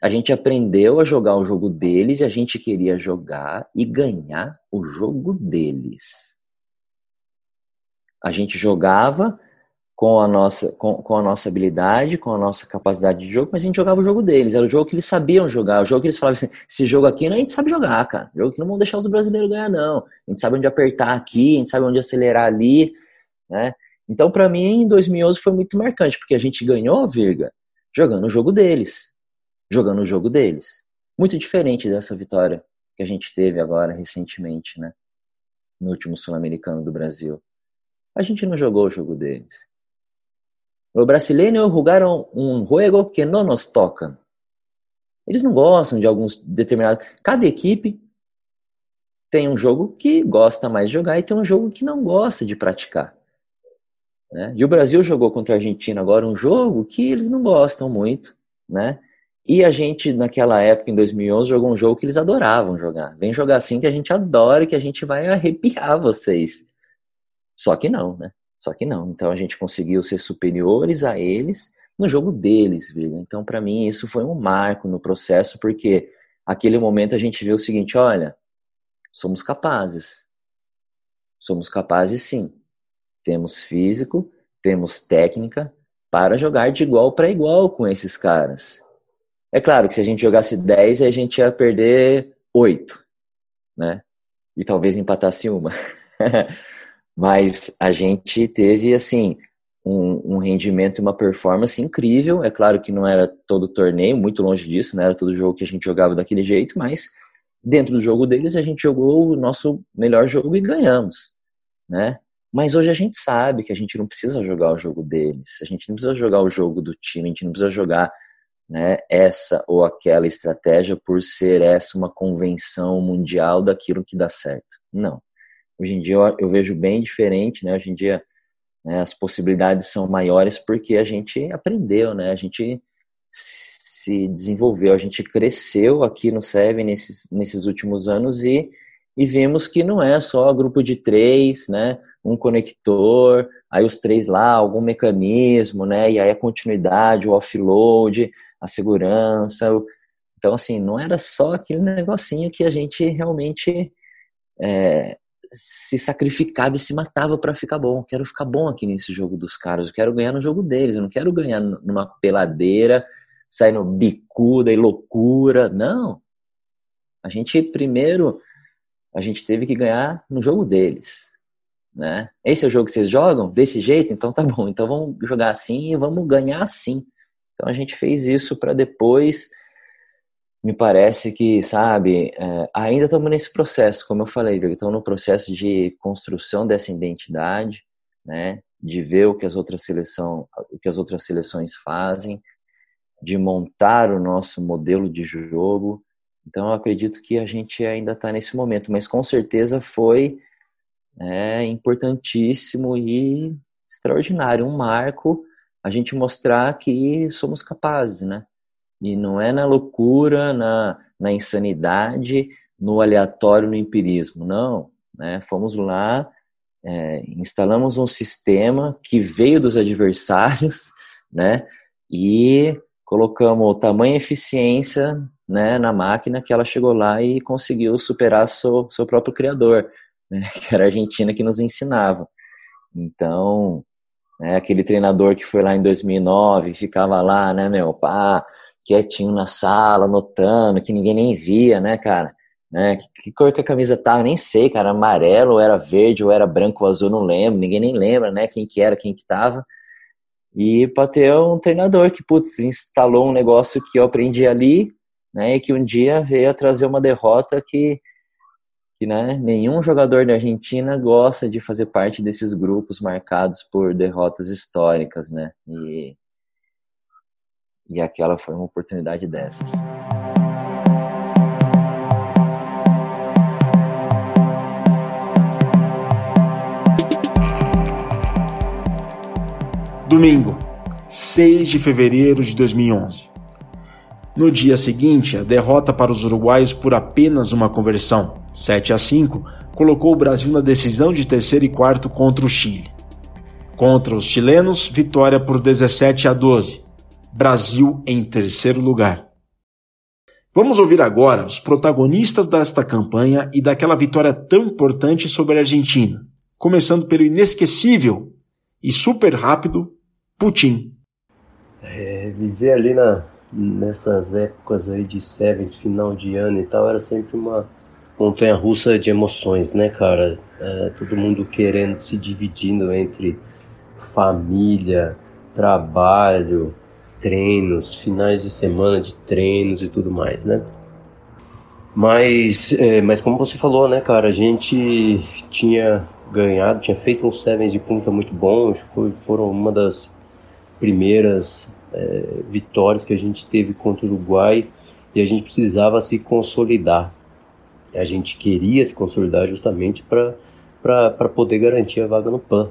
A gente aprendeu a jogar o jogo deles e a gente queria jogar e ganhar o jogo deles a gente jogava com a nossa com, com, a nossa habilidade, com a nossa capacidade de jogo, mas a gente jogava o jogo deles, era o jogo que eles sabiam jogar, o jogo que eles falavam assim, esse jogo aqui a gente sabe jogar, cara, jogo que não vão deixar os brasileiros ganhar não, a gente sabe onde apertar aqui, a gente sabe onde acelerar ali, né? Então para mim em 2011 foi muito marcante, porque a gente ganhou, Virga, jogando o jogo deles, jogando o jogo deles. Muito diferente dessa vitória que a gente teve agora recentemente, né? No último Sul-Americano do Brasil. A gente não jogou o jogo deles. Os brasileiros jogaram um jogo que não nos toca. Eles não gostam de alguns determinados. Cada equipe tem um jogo que gosta mais de jogar e tem um jogo que não gosta de praticar. Né? E o Brasil jogou contra a Argentina agora um jogo que eles não gostam muito, né? E a gente, naquela época, em 2011, jogou um jogo que eles adoravam jogar. Vem jogar assim que a gente adora, que a gente vai arrepiar vocês. Só que não, né? Só que não. Então a gente conseguiu ser superiores a eles no jogo deles, viu? Então para mim isso foi um marco no processo, porque aquele momento a gente viu o seguinte, olha, somos capazes. Somos capazes sim. Temos físico, temos técnica para jogar de igual para igual com esses caras. É claro que se a gente jogasse 10, a gente ia perder 8, né? E talvez empatasse uma. *laughs* Mas a gente teve, assim, um, um rendimento e uma performance incrível. É claro que não era todo torneio, muito longe disso, não era todo jogo que a gente jogava daquele jeito, mas dentro do jogo deles a gente jogou o nosso melhor jogo e ganhamos, né? Mas hoje a gente sabe que a gente não precisa jogar o jogo deles, a gente não precisa jogar o jogo do time, a gente não precisa jogar né, essa ou aquela estratégia por ser essa uma convenção mundial daquilo que dá certo. Não. Hoje em dia eu, eu vejo bem diferente, né? Hoje em dia né, as possibilidades são maiores porque a gente aprendeu, né? A gente se desenvolveu, a gente cresceu aqui no SEV nesses, nesses últimos anos e, e vimos que não é só grupo de três, né? Um conector, aí os três lá, algum mecanismo, né? E aí a continuidade, o offload, a segurança. Então, assim, não era só aquele negocinho que a gente realmente é, se sacrificava e se matava para ficar bom. Eu quero ficar bom aqui nesse jogo dos caras. Eu quero ganhar no jogo deles. Eu não quero ganhar numa peladeira, sair no bicuda e loucura. Não. A gente primeiro a gente teve que ganhar no jogo deles, né? Esse é o jogo que vocês jogam desse jeito, então tá bom. Então vamos jogar assim e vamos ganhar assim. Então a gente fez isso para depois me parece que, sabe, é, ainda estamos nesse processo, como eu falei, estamos no processo de construção dessa identidade, né, de ver o que as outras seleção, o que as outras seleções fazem, de montar o nosso modelo de jogo. Então, eu acredito que a gente ainda está nesse momento, mas com certeza foi é, importantíssimo e extraordinário, um marco a gente mostrar que somos capazes, né? E não é na loucura, na, na insanidade, no aleatório, no empirismo. Não. Né? Fomos lá, é, instalamos um sistema que veio dos adversários, *laughs* né? E colocamos tamanha eficiência né, na máquina que ela chegou lá e conseguiu superar seu, seu próprio criador, *laughs* né, que era a Argentina que nos ensinava. Então, né, aquele treinador que foi lá em 2009, ficava lá, né, meu, pá, quietinho na sala, anotando, que ninguém nem via, né, cara? Né? Que, cor que a camisa tava? Nem sei, cara, amarelo, ou era verde, ou era branco ou azul, não lembro, ninguém nem lembra, né, quem que era, quem que tava. E para ter um treinador que, putz, instalou um negócio que eu aprendi ali, né, e que um dia veio a trazer uma derrota que, que né, nenhum jogador da Argentina gosta de fazer parte desses grupos marcados por derrotas históricas, né, e, e aquela foi uma oportunidade dessas. Domingo, 6 de fevereiro de 2011. No dia seguinte, a derrota para os uruguaios por apenas uma conversão, 7 a 5, colocou o Brasil na decisão de terceiro e quarto contra o Chile. Contra os chilenos, vitória por 17 a 12. Brasil em terceiro lugar. Vamos ouvir agora os protagonistas desta campanha e daquela vitória tão importante sobre a Argentina, começando pelo inesquecível e super rápido Putin. É, viver ali na, nessas épocas aí de Sevens, final de ano e tal, era sempre uma montanha russa de emoções, né, cara? É, todo mundo querendo se dividindo entre família, trabalho, treinos, finais de semana de treinos e tudo mais, né? Mas, é, mas como você falou, né, cara, a gente tinha ganhado, tinha feito um sevens de punta muito bons, foi, foram uma das primeiras é, vitórias que a gente teve contra o Uruguai e a gente precisava se consolidar. A gente queria se consolidar justamente para poder garantir a vaga no PAN.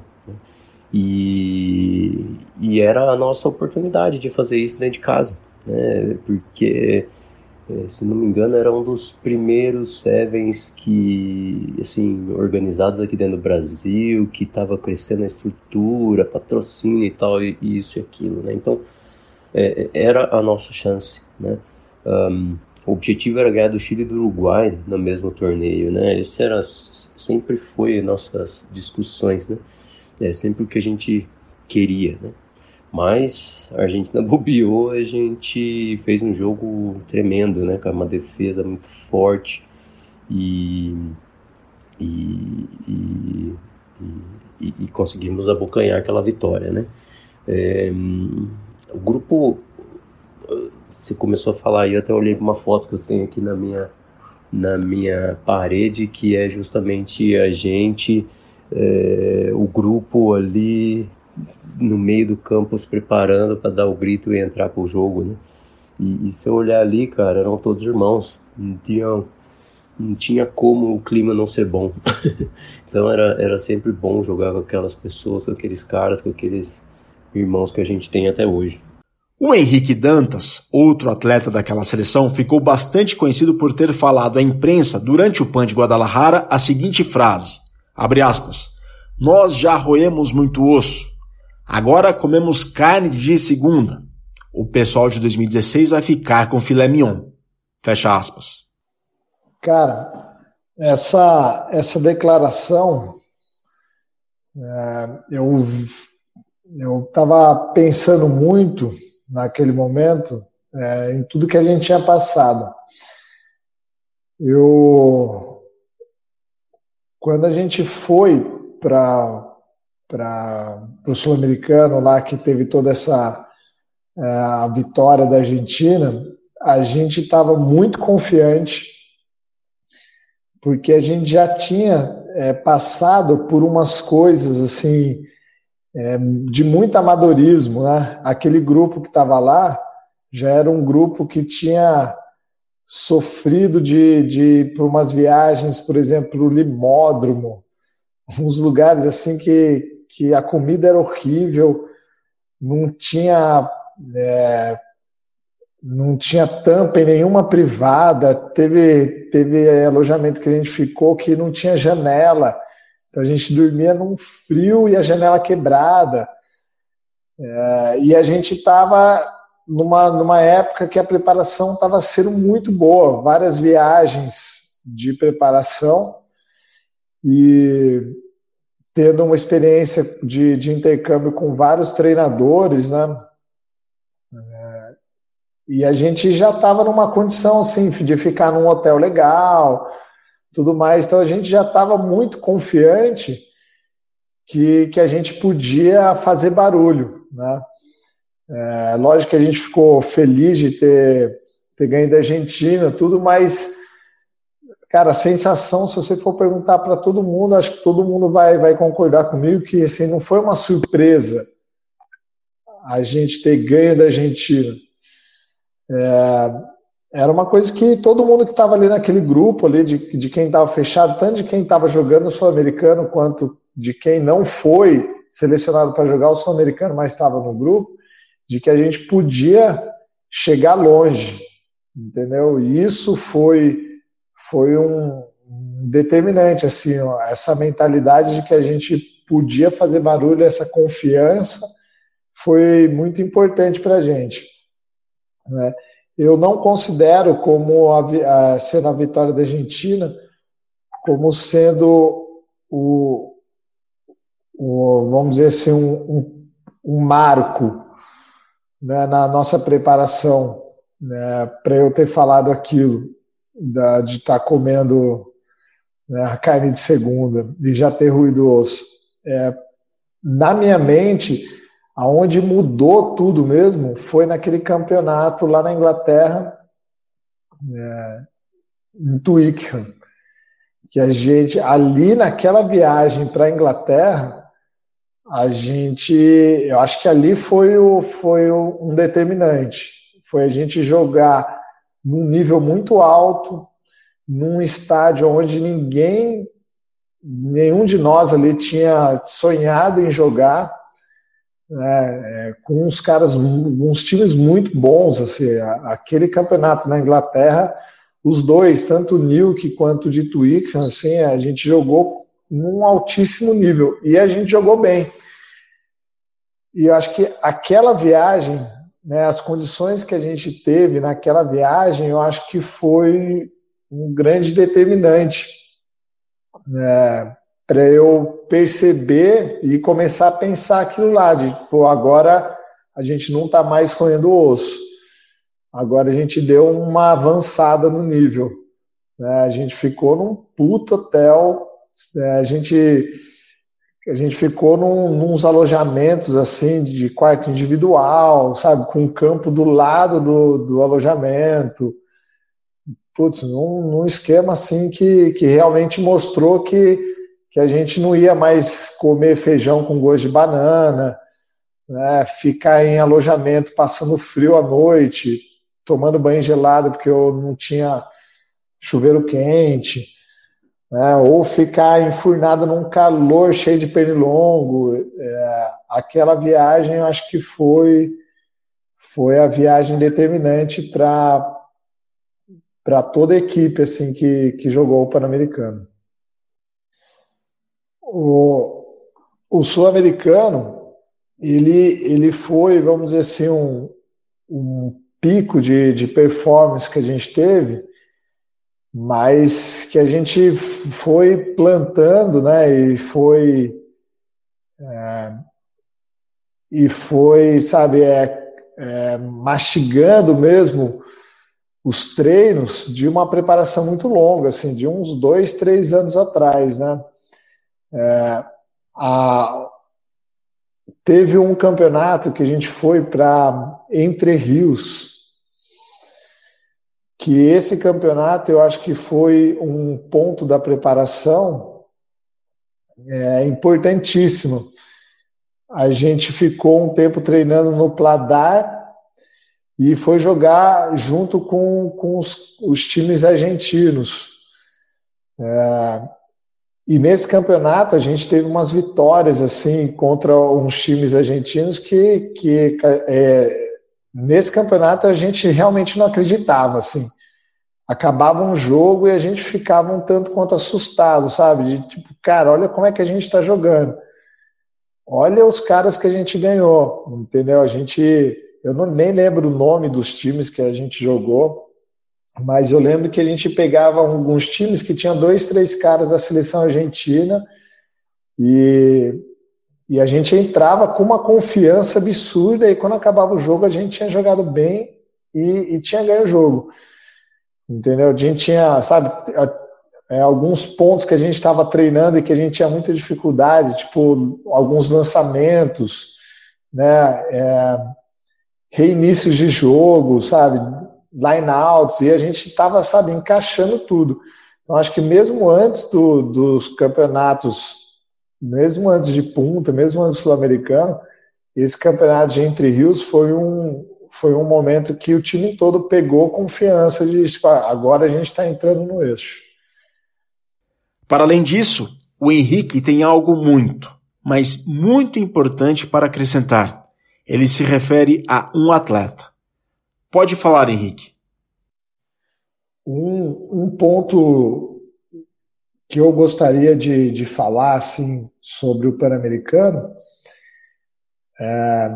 E, e era a nossa oportunidade de fazer isso dentro de casa, né? porque é, se não me engano, era um dos primeiros sevens que, assim, organizados aqui dentro do Brasil, que estava crescendo a estrutura, patrocínio e tal, e, e isso e aquilo, né? Então, é, era a nossa chance, né? Um, o objetivo era ganhar do Chile e do Uruguai no mesmo torneio, né? Esse era, sempre foi nossas discussões, né? É sempre o que a gente queria, né? Mas a Argentina *laughs* bobeou, a gente fez um jogo tremendo, né? Com uma defesa muito forte e, e, e, e, e conseguimos abocanhar aquela vitória, né? É, o grupo, você começou a falar aí, eu até olhei uma foto que eu tenho aqui na minha, na minha parede, que é justamente a gente, é, o grupo ali no meio do campo se preparando para dar o grito e entrar pro jogo, né? E, e se eu olhar ali, cara, eram todos irmãos. Não tinha, não tinha como o clima não ser bom. *laughs* então era, era sempre bom jogar com aquelas pessoas, com aqueles caras, com aqueles irmãos que a gente tem até hoje. O Henrique Dantas, outro atleta daquela seleção, ficou bastante conhecido por ter falado à imprensa durante o PAN de Guadalajara a seguinte frase, abre aspas, nós já roemos muito osso, Agora comemos carne de segunda. O pessoal de 2016 vai ficar com filé mignon. Fecha aspas. Cara, essa, essa declaração, é, eu eu estava pensando muito naquele momento é, em tudo que a gente tinha passado. Eu, quando a gente foi para o sul-americano lá que teve toda essa é, a vitória da Argentina, a gente estava muito confiante porque a gente já tinha é, passado por umas coisas assim é, de muito amadorismo, né? Aquele grupo que estava lá já era um grupo que tinha sofrido de, de por umas viagens, por exemplo, Limódromo, uns lugares assim que que a comida era horrível, não tinha é, não tinha tampa em nenhuma privada, teve, teve alojamento que a gente ficou que não tinha janela, então a gente dormia num frio e a janela quebrada, é, e a gente estava numa, numa época que a preparação estava sendo muito boa, várias viagens de preparação e tendo uma experiência de, de intercâmbio com vários treinadores, né? É, e a gente já estava numa condição assim de ficar num hotel legal, tudo mais. Então a gente já estava muito confiante que, que a gente podia fazer barulho, né? É, lógico que a gente ficou feliz de ter, ter ganho da Argentina, tudo, mas Cara, a sensação, se você for perguntar para todo mundo, acho que todo mundo vai, vai concordar comigo que assim, não foi uma surpresa a gente ter ganho da Argentina. É, era uma coisa que todo mundo que estava ali naquele grupo ali, de, de quem estava fechado, tanto de quem estava jogando o Sul-Americano, quanto de quem não foi selecionado para jogar o Sul-Americano, mas estava no grupo, de que a gente podia chegar longe, entendeu? E isso foi foi um determinante, assim, essa mentalidade de que a gente podia fazer barulho, essa confiança foi muito importante para a gente. Né? Eu não considero como a, a, sendo a vitória da Argentina como sendo o, o vamos dizer assim, um, um, um marco né, na nossa preparação né, para eu ter falado aquilo da, de estar tá comendo né, a carne de segunda e já ter ruído osso. É, na minha mente, aonde mudou tudo mesmo foi naquele campeonato lá na Inglaterra, é, em Twickenham, que a gente ali naquela viagem para a Inglaterra a gente, eu acho que ali foi o, foi o, um determinante, foi a gente jogar num nível muito alto, num estádio onde ninguém, nenhum de nós ali tinha sonhado em jogar, né, é, com uns caras, uns times muito bons, assim, aquele campeonato na Inglaterra, os dois, tanto o Newk quanto o de Twickenham, assim, a gente jogou num altíssimo nível e a gente jogou bem. E eu acho que aquela viagem né, as condições que a gente teve naquela viagem, eu acho que foi um grande determinante né, para eu perceber e começar a pensar aquilo lá, de pô, agora a gente não está mais roendo o osso, agora a gente deu uma avançada no nível. Né, a gente ficou num puto hotel, a gente a gente ficou num, nos alojamentos assim de quarto individual, sabe, com um campo do lado do, do alojamento. Putz, num, num esquema assim que, que realmente mostrou que, que a gente não ia mais comer feijão com gosto de banana, né, ficar em alojamento passando frio à noite, tomando banho gelado porque eu não tinha chuveiro quente né? ou ficar enfurnado num calor cheio de pernilongo. É, aquela viagem, eu acho que foi, foi a viagem determinante para para toda a equipe assim que, que jogou o Pan-Americano. O, o Sul-Americano, ele, ele foi, vamos dizer assim, um, um pico de, de performance que a gente teve, mas que a gente foi plantando, né, e foi é, e foi, sabe, é, é, mastigando mesmo os treinos de uma preparação muito longa, assim, de uns dois, três anos atrás, né? É, a, teve um campeonato que a gente foi para Entre Rios, que esse campeonato eu acho que foi um ponto da preparação é, importantíssimo. A gente ficou um tempo treinando no Pladar e foi jogar junto com, com os, os times argentinos. É, e nesse campeonato a gente teve umas vitórias assim contra uns times argentinos que, que é, nesse campeonato a gente realmente não acreditava, assim. Acabava um jogo e a gente ficava um tanto quanto assustado, sabe? De tipo, cara, olha como é que a gente está jogando. Olha os caras que a gente ganhou, entendeu? A gente eu não, nem lembro o nome dos times que a gente jogou, mas eu lembro que a gente pegava alguns times que tinham dois, três caras da seleção argentina e, e a gente entrava com uma confiança absurda e quando acabava o jogo a gente tinha jogado bem e, e tinha ganho o jogo. Entendeu? A gente tinha, sabe, é, alguns pontos que a gente estava treinando e que a gente tinha muita dificuldade, tipo alguns lançamentos, né, é, reinícios de jogo, sabe, lineouts, e a gente estava, sabe, encaixando tudo. Então, acho que mesmo antes do, dos campeonatos, mesmo antes de Punta, mesmo antes do Sul-Americano, esse campeonato de Entre Rios foi um, foi um momento que o time todo pegou confiança de tipo, ah, agora a gente está entrando no eixo. Para além disso, o Henrique tem algo muito, mas muito importante para acrescentar. Ele se refere a um atleta. Pode falar, Henrique. Um, um ponto que eu gostaria de, de falar assim, sobre o Pan-Americano é,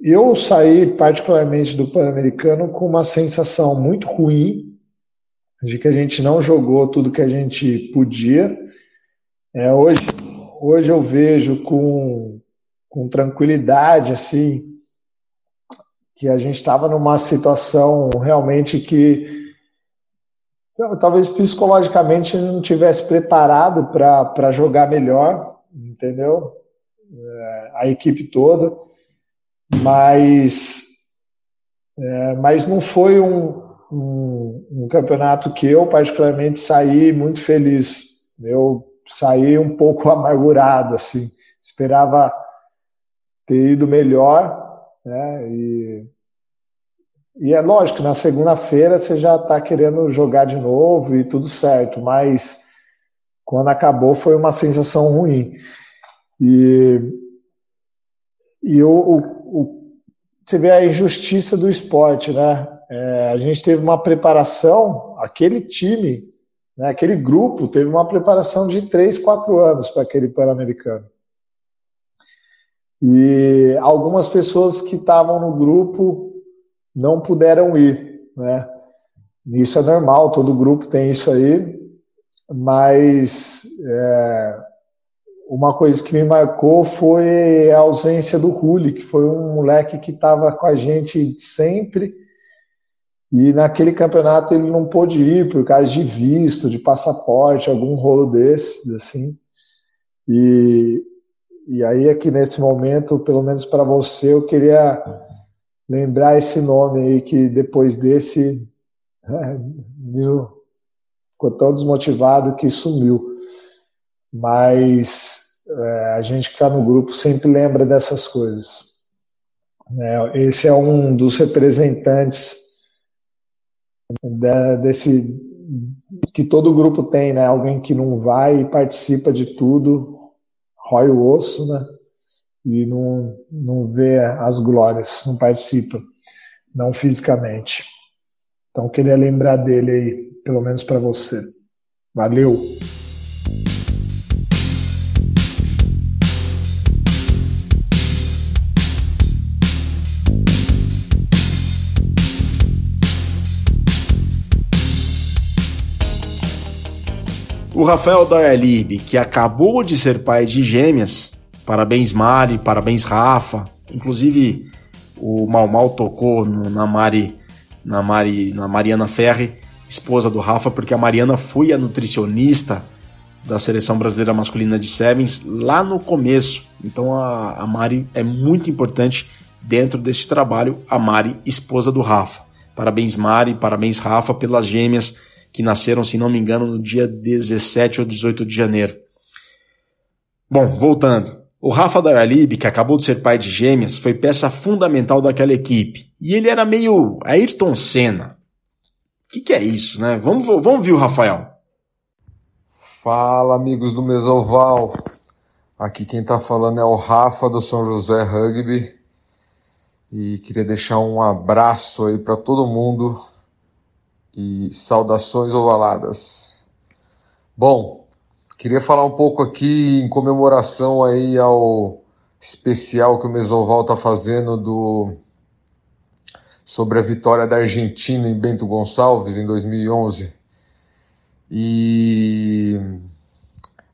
eu saí particularmente do Pan-Americano com uma sensação muito ruim de que a gente não jogou tudo que a gente podia. É, hoje, hoje eu vejo com, com tranquilidade assim que a gente estava numa situação realmente que talvez psicologicamente não tivesse preparado para jogar melhor, entendeu? É, a equipe toda, mas é, mas não foi um, um, um, campeonato que eu particularmente saí muito feliz. Eu saí um pouco *laughs* amargurado, assim. Esperava ter ido melhor, né? E, e é lógico, na segunda-feira você já está querendo jogar de novo e tudo certo, mas quando acabou foi uma sensação ruim. E, e o, o, o você vê a injustiça do esporte, né? É, a gente teve uma preparação, aquele time, né, aquele grupo teve uma preparação de três, quatro anos para aquele Pan-Americano. E algumas pessoas que estavam no grupo não puderam ir, né? Isso é normal, todo grupo tem isso aí, mas é, uma coisa que me marcou foi a ausência do Rulli, que foi um moleque que estava com a gente sempre e naquele campeonato ele não pôde ir por causa de visto, de passaporte, algum rolo desses, assim. E, e aí aqui nesse momento, pelo menos para você, eu queria lembrar esse nome aí que depois desse *laughs* é, ficou tão desmotivado que sumiu. Mas é, a gente que está no grupo sempre lembra dessas coisas. É, esse é um dos representantes desse que todo grupo tem, né? Alguém que não vai e participa de tudo, rói o osso, né? E não, não vê as glórias, não participa, não fisicamente. Então, queria lembrar dele aí, pelo menos para você. Valeu! O Rafael Darlib, que acabou de ser pai de gêmeas, parabéns Mari, parabéns Rafa. Inclusive o Mal Mal tocou no, na Mari, na Mari, na Mariana Ferri, esposa do Rafa, porque a Mariana foi a nutricionista da seleção brasileira masculina de sevens lá no começo. Então a, a Mari é muito importante dentro desse trabalho, a Mari, esposa do Rafa. Parabéns Mari, parabéns Rafa pelas gêmeas que nasceram, se não me engano, no dia 17 ou 18 de janeiro. Bom, voltando. O Rafa Daralib, que acabou de ser pai de gêmeas, foi peça fundamental daquela equipe. E ele era meio Ayrton Senna. O que, que, é isso, né? Vamos, vamos ver o Rafael. Fala, amigos do Mesoval. Aqui quem tá falando é o Rafa do São José Rugby. E queria deixar um abraço aí para todo mundo e saudações ovaladas. Bom, queria falar um pouco aqui em comemoração aí ao especial que o Mesoval está fazendo do sobre a vitória da Argentina em Bento Gonçalves em 2011. E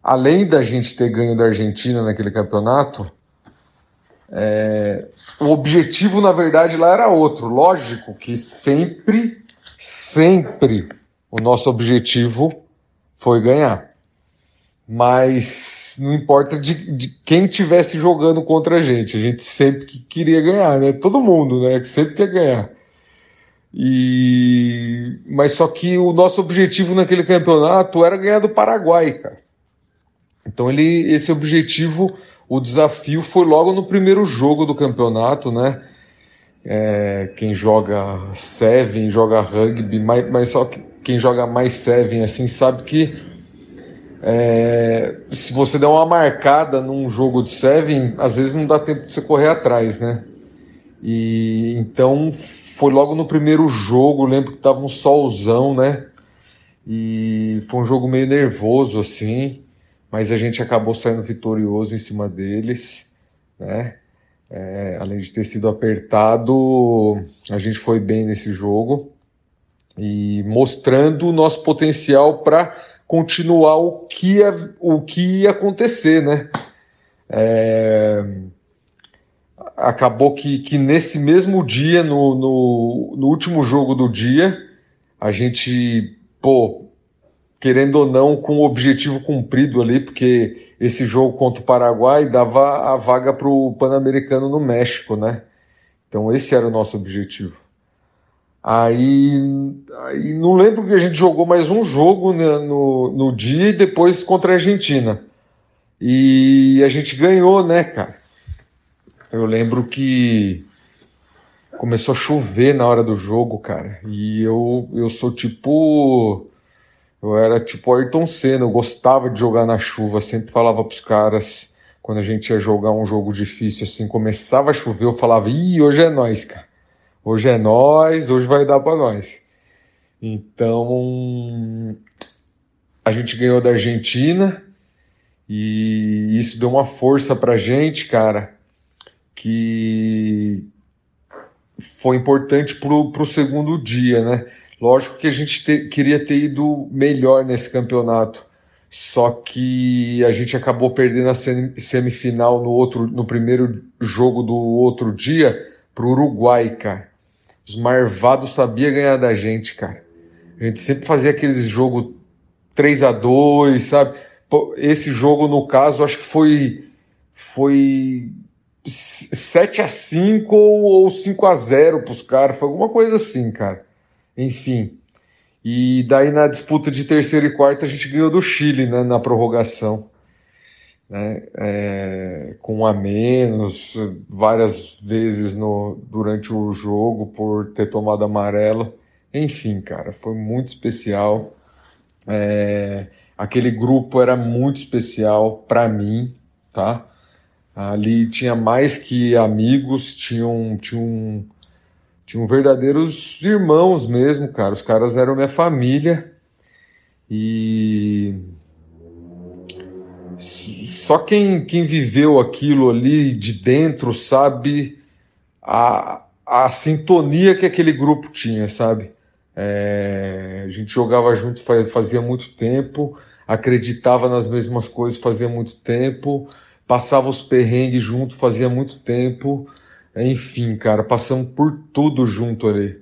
além da gente ter ganho da Argentina naquele campeonato, é, o objetivo na verdade lá era outro. Lógico que sempre, sempre o nosso objetivo foi ganhar mas não importa de, de quem tivesse jogando contra a gente, a gente sempre que queria ganhar, né? Todo mundo, né? Que sempre quer ganhar. E mas só que o nosso objetivo naquele campeonato era ganhar do Paraguai, cara. Então ele esse objetivo, o desafio foi logo no primeiro jogo do campeonato, né? É, quem joga Seven, joga rugby, mas, mas só que quem joga mais Seven assim sabe que é, se você der uma marcada num jogo de Seven, às vezes não dá tempo de você correr atrás, né? E então foi logo no primeiro jogo, lembro que tava um solzão, né? E foi um jogo meio nervoso assim, mas a gente acabou saindo vitorioso em cima deles, né? É, além de ter sido apertado, a gente foi bem nesse jogo e mostrando o nosso potencial para continuar o que ia, o que ia acontecer, né? É, acabou que, que nesse mesmo dia, no, no, no, último jogo do dia, a gente, pô, querendo ou não, com o objetivo cumprido ali, porque esse jogo contra o Paraguai dava a vaga para o Pan-Americano no México, né? Então esse era o nosso objetivo. Aí, aí não lembro que a gente jogou mais um jogo né, no, no dia e depois contra a Argentina. E a gente ganhou, né, cara? Eu lembro que começou a chover na hora do jogo, cara. E eu, eu sou tipo. Eu era tipo Ayrton Senna, eu gostava de jogar na chuva, sempre falava pros caras, quando a gente ia jogar um jogo difícil, assim, começava a chover, eu falava, ih, hoje é nós, cara. Hoje é nós, hoje vai dar para nós. Então, a gente ganhou da Argentina e isso deu uma força pra gente, cara, que foi importante pro, pro segundo dia, né? Lógico que a gente te, queria ter ido melhor nesse campeonato, só que a gente acabou perdendo a semifinal no outro, no primeiro jogo do outro dia pro Uruguai, cara. Os marvados sabia ganhar da gente, cara. A gente sempre fazia aqueles jogo 3 a 2 sabe? Esse jogo, no caso, acho que foi foi 7 a 5 ou 5 a 0 pros caras, foi alguma coisa assim, cara. Enfim. E daí na disputa de terceiro e quarto a gente ganhou do Chile, né, na prorrogação né, é, com a menos várias vezes no, durante o jogo por ter tomado amarelo. Enfim, cara, foi muito especial. É, aquele grupo era muito especial para mim, tá? Ali tinha mais que amigos, tinham, tinham, tinham verdadeiros irmãos mesmo, cara. Os caras eram minha família e só quem, quem viveu aquilo ali de dentro sabe a, a sintonia que aquele grupo tinha, sabe? É, a gente jogava junto fazia muito tempo, acreditava nas mesmas coisas fazia muito tempo, passava os perrengues junto fazia muito tempo. Enfim, cara, passamos por tudo junto ali.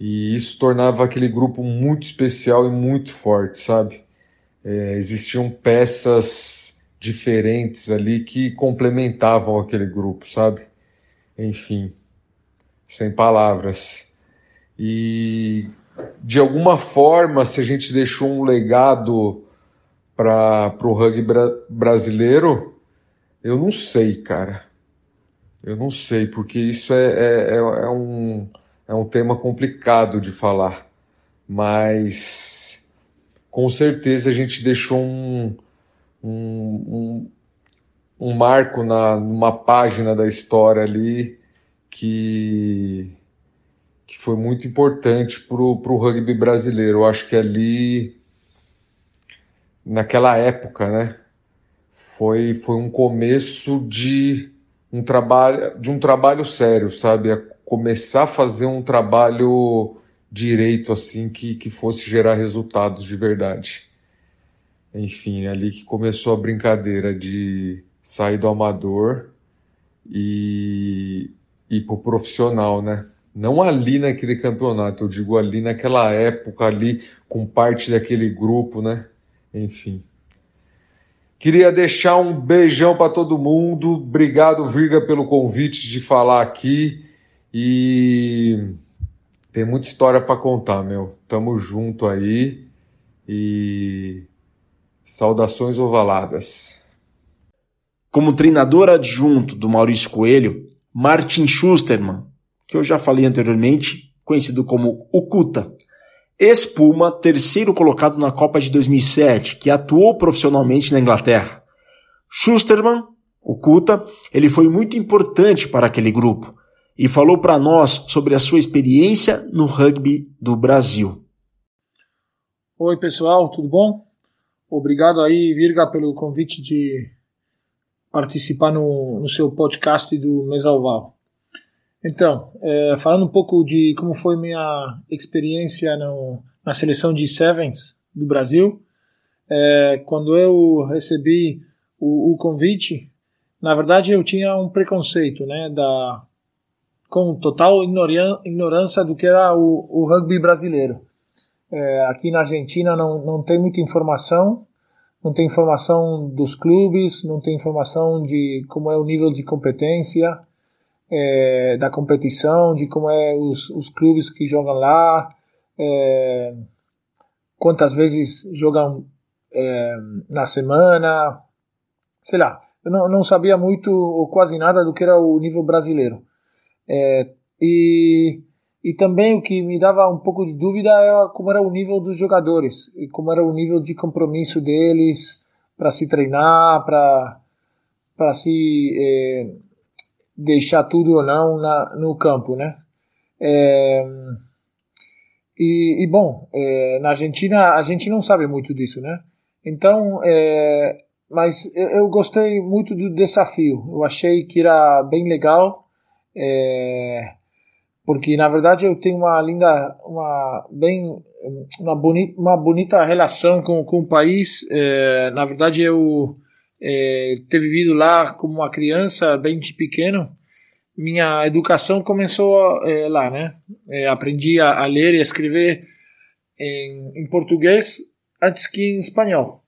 E isso tornava aquele grupo muito especial e muito forte, sabe? É, existiam peças diferentes ali que complementavam aquele grupo, sabe? Enfim, sem palavras. E de alguma forma, se a gente deixou um legado para o rugby bra brasileiro, eu não sei, cara. Eu não sei, porque isso é, é, é, é, um, é um tema complicado de falar. Mas com certeza a gente deixou um, um, um, um marco na, numa página da história ali que, que foi muito importante para o rugby brasileiro. Eu acho que ali, naquela época, né, foi, foi um começo de um trabalho de um trabalho sério, sabe? A começar a fazer um trabalho direito assim que, que fosse gerar resultados de verdade. Enfim, ali que começou a brincadeira de sair do amador e ir pro profissional, né? Não ali naquele campeonato, eu digo ali naquela época ali com parte daquele grupo, né? Enfim. Queria deixar um beijão para todo mundo. Obrigado, Virga, pelo convite de falar aqui. E tem muita história para contar, meu. Tamo junto aí. E saudações ovaladas. Como treinador adjunto do Maurício Coelho, Martin Schusterman, que eu já falei anteriormente, conhecido como o Cuta, Espuma, terceiro colocado na Copa de 2007, que atuou profissionalmente na Inglaterra. Schusterman, o Kuta, ele foi muito importante para aquele grupo e falou para nós sobre a sua experiência no rugby do Brasil. Oi pessoal, tudo bom? Obrigado aí, Virga, pelo convite de participar no, no seu podcast do Mesalval. Então, é, falando um pouco de como foi minha experiência no, na seleção de Sevens do Brasil, é, quando eu recebi o, o, convite, na verdade eu tinha um preconceito, né, da com total ignorância do que era o, o rugby brasileiro. É, aqui na Argentina não, não tem muita informação, não tem informação dos clubes, não tem informação de como é o nível de competência é, da competição, de como é os, os clubes que jogam lá, é, quantas vezes jogam é, na semana, sei lá. Eu não, não sabia muito ou quase nada do que era o nível brasileiro. É, e, e também o que me dava um pouco de dúvida era como era o nível dos jogadores, e como era o nível de compromisso deles para se treinar, para se é, deixar tudo ou não na, no campo, né? É, e, e, bom, é, na Argentina a gente não sabe muito disso, né? Então, é, mas eu, eu, gostei muito do desafio. Eu achei que era bem legal, é, porque na verdade eu tenho uma linda, uma bem, uma bonita, uma bonita relação com, com o país. É, na verdade eu é, ter vivido lá como uma criança bem de pequeno, minha educação começou é, lá, né? É, aprendi a, a, ler e escrever em, em, português antes que em espanhol.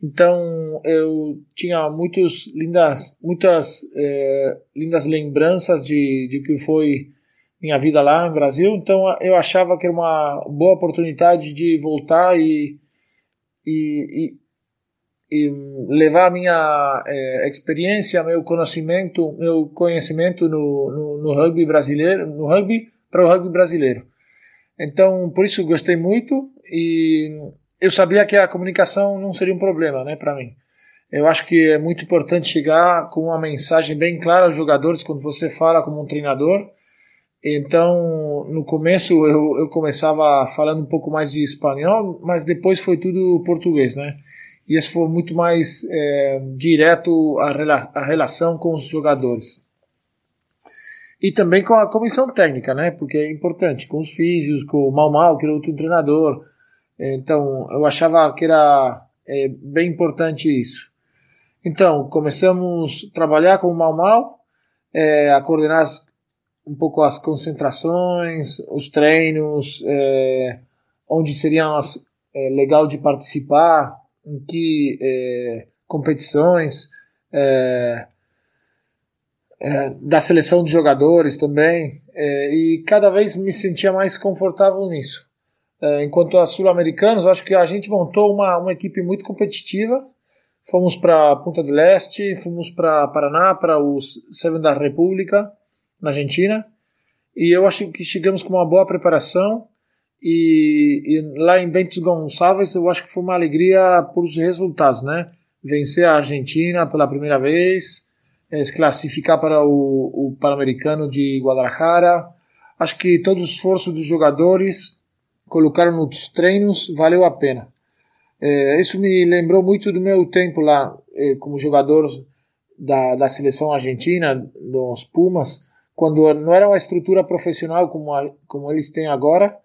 Então eu tinha muitos lindas, muitas é, lindas lembranças de, de que foi minha vida lá no Brasil. Então eu achava que era uma boa oportunidade de voltar e, e, e levar minha é, experiência, meu conhecimento, meu conhecimento no, no, no rugby brasileiro, no rugby para o rugby brasileiro. Então, por isso gostei muito e eu sabia que a comunicação não seria um problema, né, para mim. Eu acho que é muito importante chegar com uma mensagem bem clara aos jogadores quando você fala como um treinador. Então, no começo eu, eu começava falando um pouco mais de espanhol, mas depois foi tudo português, né? e esse foi muito mais é, direto a, rela a relação com os jogadores. E também com a comissão técnica, né? Porque é importante, com os físicos, com o Mal Mal, que era outro treinador. Então, eu achava que era é, bem importante isso. Então, começamos a trabalhar com o Mal Mal, é, a coordenar as, um pouco as concentrações, os treinos, é, onde seria é, legal de participar, em que é, competições é, é, da seleção de jogadores também é, e cada vez me sentia mais confortável nisso. Enquanto a sul-americanos, acho que a gente montou uma, uma equipe muito competitiva. Fomos para Punta del Este, fomos para Paraná, para os Seven da República, na Argentina, e eu acho que chegamos com uma boa preparação e, e, lá em Bento Gonçalves eu acho que foi uma alegria por os resultados, né? Vencer a Argentina pela primeira vez, é, se classificar para o, o Pan-Americano de Guadalajara. Acho que todo o esforço dos jogadores colocaram nos treinos valeu a pena. É, isso me lembrou muito do meu tempo lá é, como jogador da, da seleção argentina, dos Pumas, quando não era uma estrutura profissional como, a, como eles têm agora,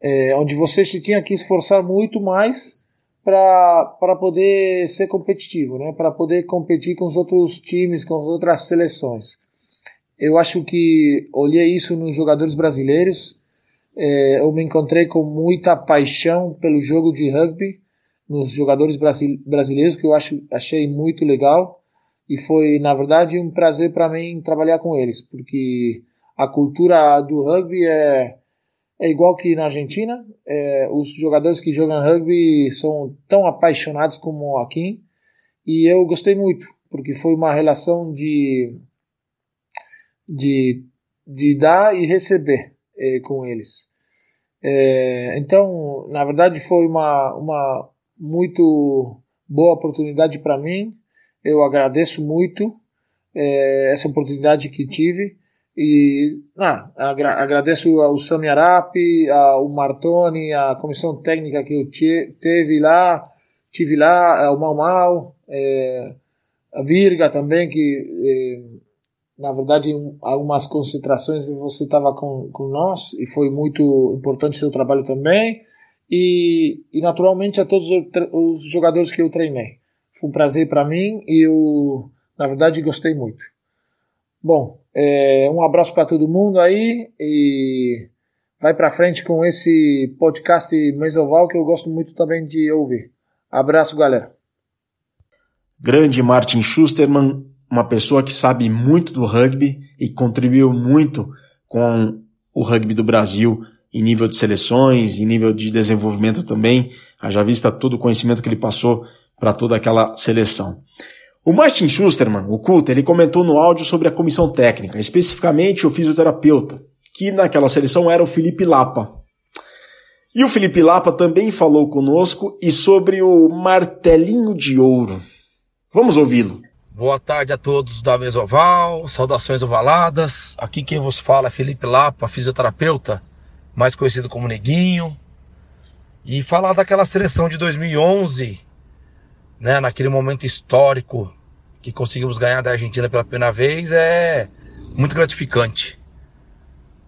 é, onde você tinha que esforçar muito mais para poder ser competitivo, né? para poder competir com os outros times, com as outras seleções. Eu acho que olhei isso nos jogadores brasileiros, é, eu me encontrei com muita paixão pelo jogo de rugby nos jogadores brasileiros, que eu acho, achei muito legal e foi, na verdade, um prazer para mim trabalhar com eles, porque a cultura do rugby é, é igual que na Argentina. É, os jogadores que jogam rugby são tão apaixonados como aqui, e eu gostei muito, porque foi uma relação de, de, de dar e receber é, com eles. É, então, na verdade, foi uma, uma muito boa oportunidade para mim eu agradeço muito é, essa oportunidade que tive e ah, agra agradeço ao Sami Arapi, ao Martoni, a comissão técnica que eu teve lá, tive lá, o Mau Mau, é, a Virga também, que é, na verdade algumas concentrações você estava com, com nós e foi muito importante o seu trabalho também e, e naturalmente a todos os jogadores que eu treinei. Foi um prazer para mim e eu, na verdade, gostei muito. Bom, é, um abraço para todo mundo aí e vai para frente com esse podcast mensoval que eu gosto muito também de ouvir. Abraço, galera. Grande Martin Schusterman, uma pessoa que sabe muito do rugby e contribuiu muito com o rugby do Brasil em nível de seleções, em nível de desenvolvimento também. Haja vista todo o conhecimento que ele passou para toda aquela seleção. O Martin Schusterman, o Kulta, ele comentou no áudio sobre a comissão técnica, especificamente o fisioterapeuta, que naquela seleção era o Felipe Lapa. E o Felipe Lapa também falou conosco e sobre o martelinho de ouro. Vamos ouvi-lo. Boa tarde a todos da Mesoval, saudações ovaladas. Aqui quem vos fala é Felipe Lapa, fisioterapeuta, mais conhecido como Neguinho. E falar daquela seleção de 2011 né, naquele momento histórico que conseguimos ganhar da Argentina pela primeira vez é muito gratificante,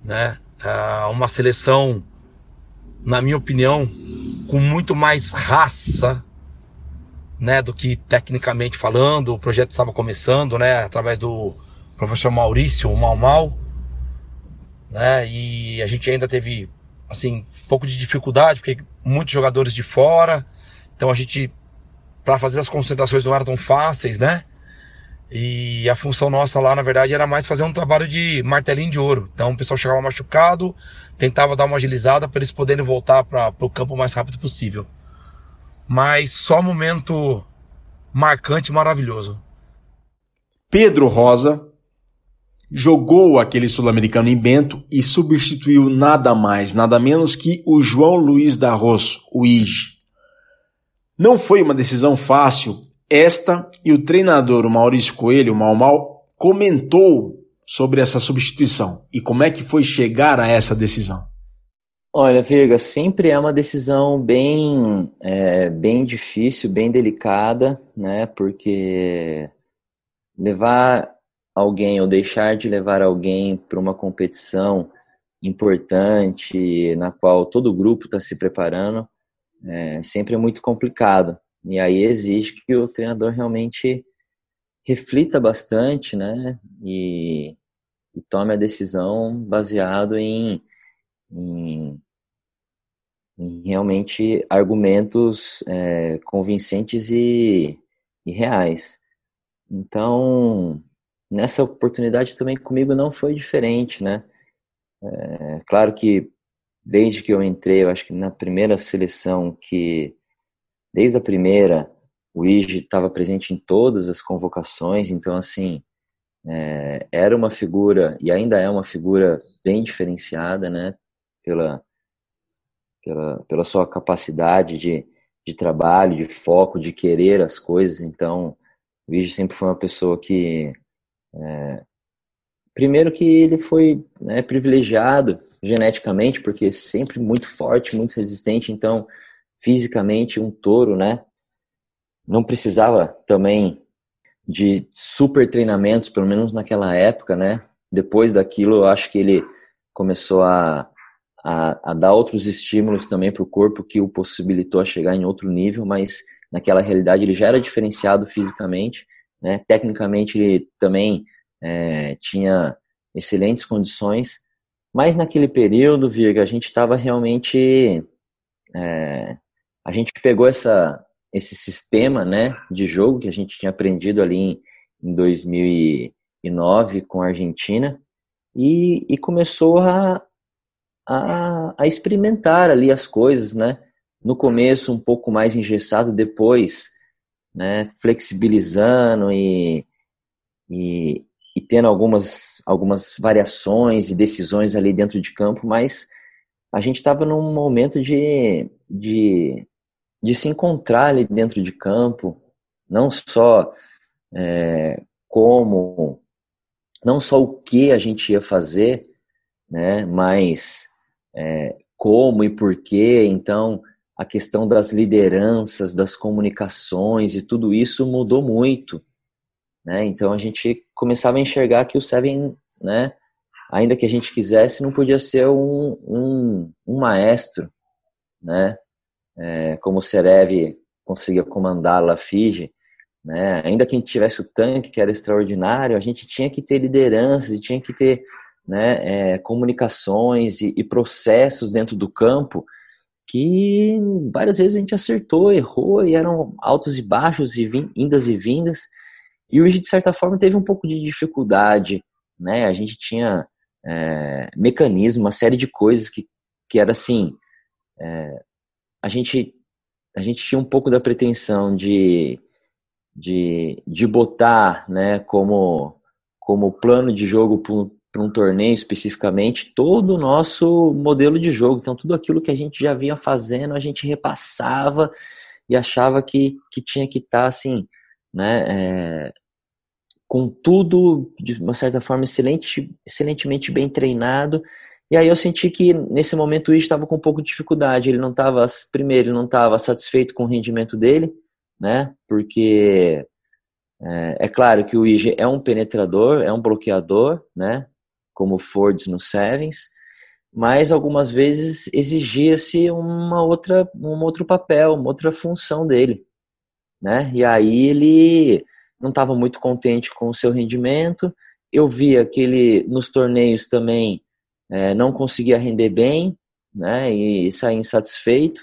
né? É uma seleção, na minha opinião, com muito mais raça, né, do que tecnicamente falando. O projeto estava começando, né, através do professor Maurício, o Mal Mal, né? E a gente ainda teve assim um pouco de dificuldade porque muitos jogadores de fora. Então a gente para fazer as concentrações não eram tão fáceis, né? E a função nossa lá, na verdade, era mais fazer um trabalho de martelinho de ouro. Então o pessoal chegava machucado, tentava dar uma agilizada para eles poderem voltar para o campo o mais rápido possível. Mas só momento marcante, maravilhoso. Pedro Rosa jogou aquele sul-americano em Bento e substituiu nada mais, nada menos que o João Luiz da Rosso, o Ige. Não foi uma decisão fácil. Esta e o treinador o Maurício Coelho, o Mal Mal, comentou sobre essa substituição e como é que foi chegar a essa decisão. Olha, Virga, sempre é uma decisão bem, é, bem difícil, bem delicada, né? Porque levar alguém ou deixar de levar alguém para uma competição importante, na qual todo o grupo está se preparando, é sempre é muito complicado. E aí exige que o treinador realmente reflita bastante, né? E, e tome a decisão baseado em, em, em realmente argumentos é, convincentes e, e reais. Então, nessa oportunidade também comigo não foi diferente, né? É, claro que desde que eu entrei, eu acho que na primeira seleção que desde a primeira o Ige estava presente em todas as convocações, então assim é, era uma figura e ainda é uma figura bem diferenciada, né? Pela pela, pela sua capacidade de, de trabalho, de foco, de querer as coisas. Então, o Ige sempre foi uma pessoa que é, Primeiro que ele foi né, privilegiado geneticamente, porque sempre muito forte, muito resistente, então fisicamente um touro, né? Não precisava também de super treinamentos, pelo menos naquela época, né? Depois daquilo, eu acho que ele começou a, a, a dar outros estímulos também para o corpo que o possibilitou a chegar em outro nível, mas naquela realidade ele já era diferenciado fisicamente, né? Tecnicamente ele também é, tinha excelentes condições, mas naquele período, Virga, a gente estava realmente é, a gente pegou essa, esse sistema né, de jogo que a gente tinha aprendido ali em, em 2009 com a Argentina e, e começou a, a, a, experimentar ali as coisas, né? No começo um pouco mais engessado, depois né, flexibilizando e, e, e tendo algumas, algumas variações e decisões ali dentro de campo, mas a gente estava num momento de, de, de se encontrar ali dentro de campo, não só é, como, não só o que a gente ia fazer, né, mas é, como e porquê. Então, a questão das lideranças, das comunicações e tudo isso mudou muito. Né? Então, a gente começava a enxergar que o Seven, né, ainda que a gente quisesse, não podia ser um, um, um maestro, né? É, como o Serev conseguia comandar a Fiji, né? Ainda que a gente tivesse o tanque, que era extraordinário, a gente tinha que ter lideranças e tinha que ter né, é, comunicações e, e processos dentro do campo que várias vezes a gente acertou, errou e eram altos e baixos e indas e vindas. E hoje, de certa forma, teve um pouco de dificuldade, né? A gente tinha é, mecanismo, uma série de coisas que, que era assim, é, a gente a gente tinha um pouco da pretensão de, de, de botar né, como, como plano de jogo para um, um torneio especificamente todo o nosso modelo de jogo. Então, tudo aquilo que a gente já vinha fazendo, a gente repassava e achava que, que tinha que estar tá, assim, né, é, com tudo de uma certa forma excelente, excelentemente bem treinado. E aí eu senti que nesse momento o Ige estava com um pouco de dificuldade. Ele não estava, primeiro, ele não estava satisfeito com o rendimento dele, né? Porque é, é claro que o Ige é um penetrador, é um bloqueador, né? Como o Ford no Sevens, mas algumas vezes exigia-se uma outra, um outro papel, uma outra função dele, né? E aí ele não estava muito contente com o seu rendimento. Eu via que ele nos torneios também é, não conseguia render bem, né, e sair insatisfeito.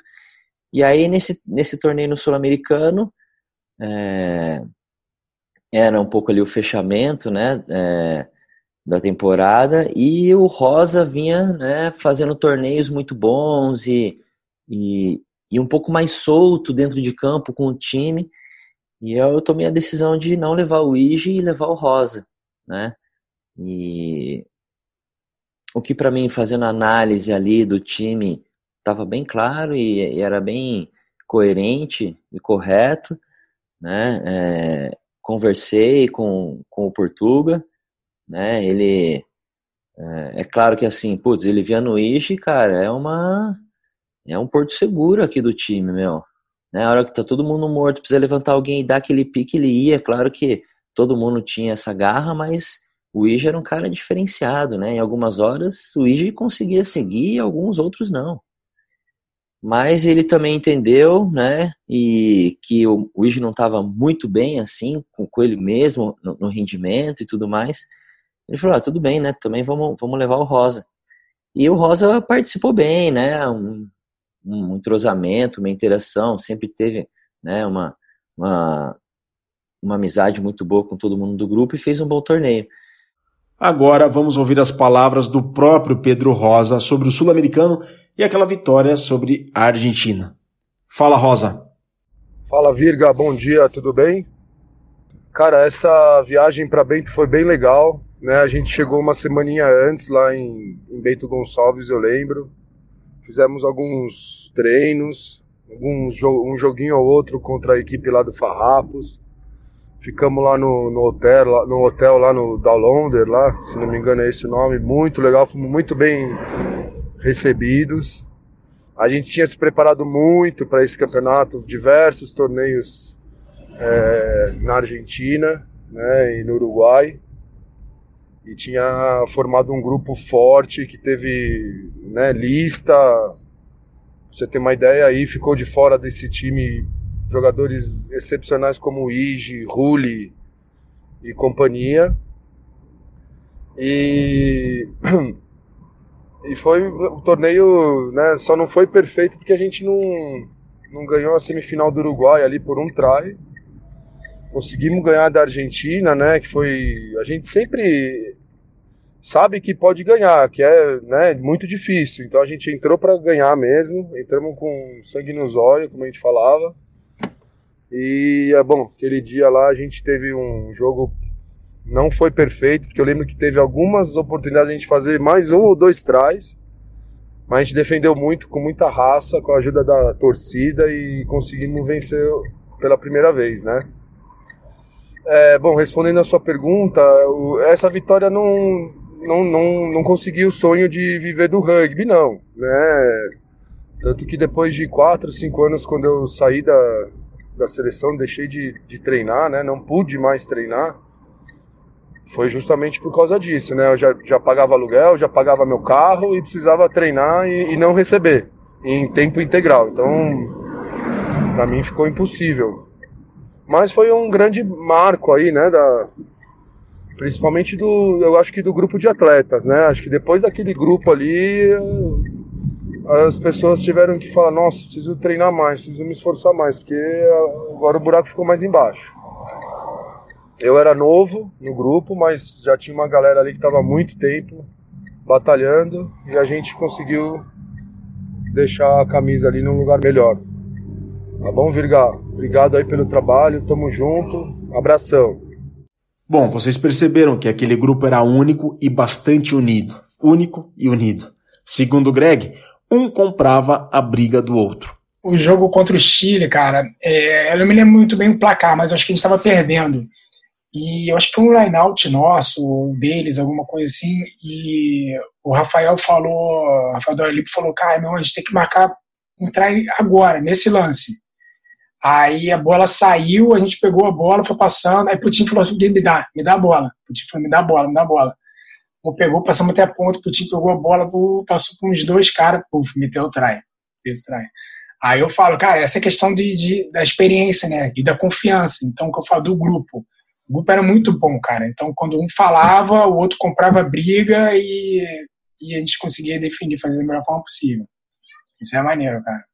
E aí nesse nesse torneio no Sul-Americano é, era um pouco ali o fechamento, né, é, da temporada e o Rosa vinha, né, fazendo torneios muito bons e, e, e um pouco mais solto dentro de campo com o time. E eu tomei a decisão de não levar o Ige e levar o Rosa, né? E o que para mim, fazendo análise ali do time, estava bem claro e, e, era bem coerente e correto, né? É, conversei com, com o Portuga, né? Ele é, é, claro que assim, putz, ele via no Ige, cara, é uma é um porto seguro aqui do time, meu. Né? A hora que tá todo mundo morto, precisa levantar alguém e dar aquele pique, ele ia. Claro que todo mundo tinha essa garra, mas o Ige era um cara diferenciado, né? Em algumas horas o Ige conseguia seguir, alguns outros não. Mas ele também entendeu, né? E que o, o não estava muito bem assim com, com ele mesmo no, no, rendimento e tudo mais. Ele falou: ah, tudo bem, né? Também vamos, vamos levar o Rosa. E o Rosa participou bem, né? Um, um entrosamento, uma interação, sempre teve né, uma, uma, uma amizade muito boa com todo mundo do grupo e fez um bom torneio. Agora vamos ouvir as palavras do próprio Pedro Rosa sobre o Sul-Americano e aquela vitória sobre a Argentina. Fala, Rosa. Fala, Virga, bom dia, tudo bem? Cara, essa viagem para Bento foi bem legal, né? A gente chegou uma semaninha antes lá em, em Bento Gonçalves, eu lembro fizemos alguns treinos, alguns, um joguinho ou outro contra a equipe lá do Farrapos. Ficamos lá no, no hotel, lá, no hotel lá no Dowlander, lá, se não me engano é esse o nome, muito legal, fomos muito bem recebidos. A gente tinha se preparado muito para esse campeonato, diversos torneios é, na Argentina, né, no Uruguai e tinha formado um grupo forte que teve né, lista. Pra você ter uma ideia aí, ficou de fora desse time jogadores excepcionais como Ige, Rulli e companhia. E, *clears throat* e foi o torneio, né, só não foi perfeito porque a gente não, não ganhou a semifinal do Uruguai ali por um try. Conseguimos ganhar da Argentina, né, que foi a gente sempre sabe que pode ganhar, que é né, muito difícil. Então a gente entrou para ganhar mesmo, entramos com sangue nos olhos, como a gente falava. E é bom, aquele dia lá a gente teve um jogo não foi perfeito, porque eu lembro que teve algumas oportunidades de a gente fazer mais um ou dois trás, mas a gente defendeu muito, com muita raça, com a ajuda da torcida e conseguimos vencer pela primeira vez, né? É, bom, respondendo a sua pergunta, essa vitória não, não, não, não consegui o sonho de viver do rugby, não, né? Tanto que depois de quatro, cinco anos, quando eu saí da, da seleção, deixei de, de treinar, né? Não pude mais treinar. Foi justamente por causa disso, né? Eu já, já pagava aluguel, já pagava meu carro e precisava treinar e, e não receber em tempo integral. Então, para mim ficou impossível. Mas foi um grande marco aí, né? Da, principalmente do, eu acho que do grupo de atletas, né? Acho que depois daquele grupo ali, as pessoas tiveram que falar, nossa, preciso treinar mais, preciso me esforçar mais, porque agora o buraco ficou mais embaixo. Eu era novo no grupo, mas já tinha uma galera ali que estava muito tempo batalhando e a gente conseguiu deixar a camisa ali num lugar melhor. Tá bom, Virga? Obrigado aí pelo trabalho, tamo junto, abração. Bom, vocês perceberam que aquele grupo era único e bastante unido. Único e unido. Segundo Greg, um comprava a briga do outro. O jogo contra o Chile, cara, é, eu não me lembro muito bem o placar, mas acho que a gente estava perdendo. E eu acho que foi um line-out nosso, deles, alguma coisa assim. E o Rafael falou, o Rafael Doilipo falou, cara, meu, a gente tem que marcar um try agora, nesse lance. Aí a bola saiu, a gente pegou a bola, foi passando, aí Putin falou assim, me dá, me dá a bola. Putin falou, me dá a bola, me dá a bola. O pegou, passamos até a ponta, Putin pegou a bola, passou com uns dois caras, puf, meteu o try. Fez o. Aí eu falo, cara, essa é questão de, de, da experiência, né? E da confiança. Então, o que eu falo do grupo. O grupo era muito bom, cara. Então, quando um falava, o outro comprava briga e, e a gente conseguia definir, fazer da melhor forma possível. Isso é maneiro, cara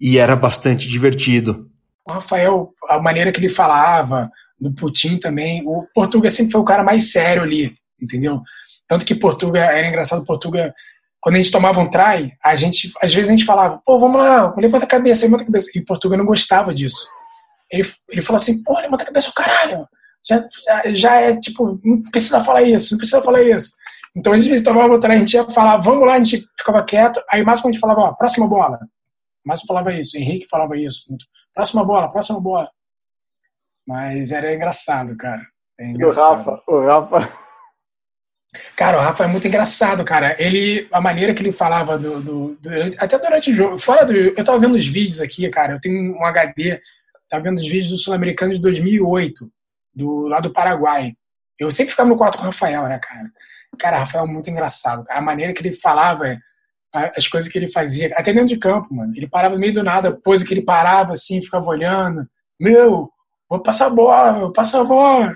e era bastante divertido. O Rafael, a maneira que ele falava, do Putin também, o Portuga sempre foi o cara mais sério ali, entendeu? Tanto que Portuga, era engraçado, Portuga, quando a gente tomava um try, a gente, às vezes a gente falava, pô, vamos lá, levanta a cabeça, levanta a cabeça. E Portuga não gostava disso. Ele, ele falou assim, pô, levanta a cabeça, o caralho. Já, já, já, é, tipo, não precisa falar isso, não precisa falar isso. Então, às vezes tomava um try, a gente ia falar, vamos lá, a gente ficava quieto, aí mais quando a gente falava, ó, próxima bola. Mas falava isso, Henrique falava isso. Próxima bola, próxima bola. Mas era engraçado, cara. É engraçado. O Rafa, o Rafa. Cara, o Rafa é muito engraçado, cara. Ele, a maneira que ele falava do, do, do, até durante o jogo, fora do, eu tava vendo os vídeos aqui, cara. Eu tenho um HD, tava vendo os vídeos do Sul-Americano de 2008, do lá do Paraguai. Eu sempre ficava no quarto com o Rafael, né, cara? Cara, o Rafael é muito engraçado. Cara. A maneira que ele falava, as coisas que ele fazia, até dentro de campo, mano. Ele parava no meio do nada, pose que ele parava assim, ficava olhando. Meu, vou passar a bola, meu, passa a bola.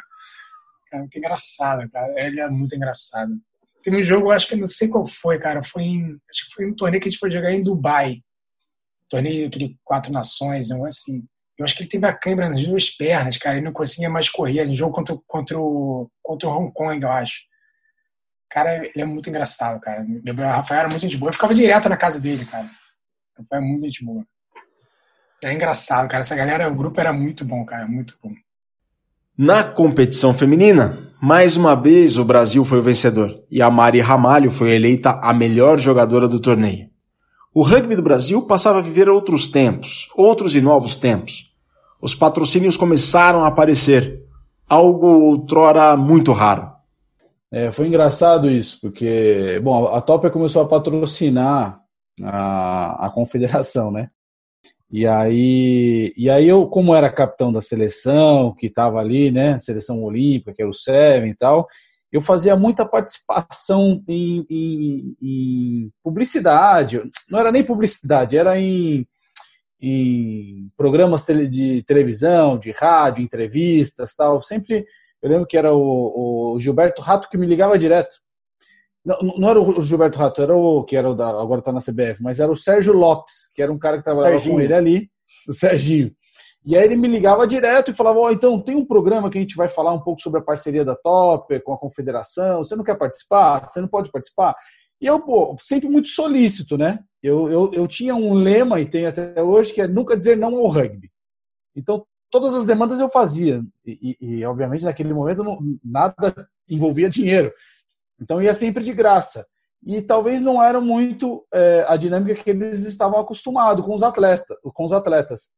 Cara, que engraçado, cara. Ele é muito engraçado. Tem um jogo, acho que não sei qual foi, cara. Foi em, acho que foi um torneio que a gente foi jogar em Dubai. Torneio aquele Quatro Nações, um assim. Eu acho que ele teve a câimbra nas duas pernas, cara. Ele não conseguia mais correr. Um jogo contra, contra, o, contra o Hong Kong, eu acho. Cara, ele é muito engraçado, cara. O Rafael era muito gente boa. Eu ficava direto na casa dele, cara. O Rafael é muito gente boa. É engraçado, cara. Essa galera, o grupo era muito bom, cara. Muito bom. Na competição feminina, mais uma vez o Brasil foi o vencedor e a Mari Ramalho foi eleita a melhor jogadora do torneio. O rugby do Brasil passava a viver outros tempos, outros e novos tempos. Os patrocínios começaram a aparecer, algo outrora muito raro. É, foi engraçado isso, porque, bom, a Topper começou a patrocinar a, a confederação, né? E aí, e aí eu, como era capitão da seleção, que estava ali, né, seleção olímpica, que era o Seven e tal, eu fazia muita participação em, em, em publicidade. Não era nem publicidade, era em, em programas de televisão, de rádio, entrevistas, tal. Sempre, eu lembro que era o, o Gilberto Rato que me ligava direto. Não, não era o Gilberto Rato, era o que era o da, agora está na CBF, mas era o Sérgio Lopes, que era um cara que trabalhava Serginho. com ele ali, o Serginho. E aí ele me ligava direto e falava: oh, então tem um programa que a gente vai falar um pouco sobre a parceria da Topper com a Confederação. Você não quer participar? Você não pode participar? E eu, pô, sempre muito solícito, né? Eu, eu, eu tinha um lema, e tenho até hoje, que é nunca dizer não ao rugby. Então, todas as demandas eu fazia. E, e, e obviamente, naquele momento, não, nada envolvia dinheiro. Então ia sempre de graça. E talvez não era muito é, a dinâmica que eles estavam acostumados com os atletas. Com os atletas.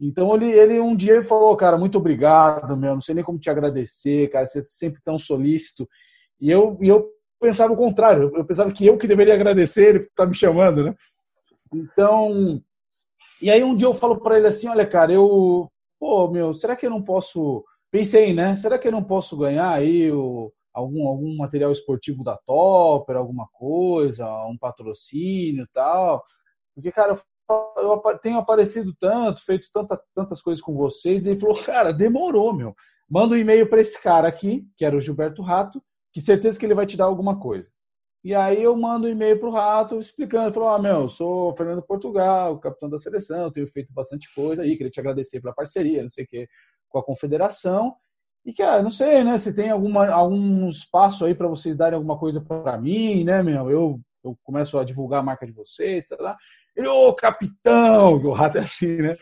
Então ele, ele um dia falou, cara, muito obrigado, meu, não sei nem como te agradecer, cara, você é sempre tão solícito. E eu, e eu pensava o contrário, eu pensava que eu que deveria agradecer ele por estar tá me chamando, né? Então, e aí um dia eu falo para ele assim, olha, cara, eu, pô, meu, será que eu não posso, pensei, né? Será que eu não posso ganhar aí o algum, algum material esportivo da Topper, alguma coisa, um patrocínio e tal. Porque, cara, eu tenho aparecido tanto, feito tanta, tantas coisas com vocês. E ele falou, cara, demorou, meu. Manda um e-mail para esse cara aqui, que era o Gilberto Rato, que certeza que ele vai te dar alguma coisa. E aí eu mando um e-mail para o Rato explicando, falou, ah, meu, sou Fernando Portugal, capitão da seleção, tenho feito bastante coisa aí, queria te agradecer pela parceria, não sei o que, com a confederação. E que, ah, não sei, né, se tem alguma, algum espaço aí para vocês darem alguma coisa para mim, né, meu? Eu, eu começo a divulgar a marca de vocês, sei lá. Ele, ô, capitão, o rato é assim, né?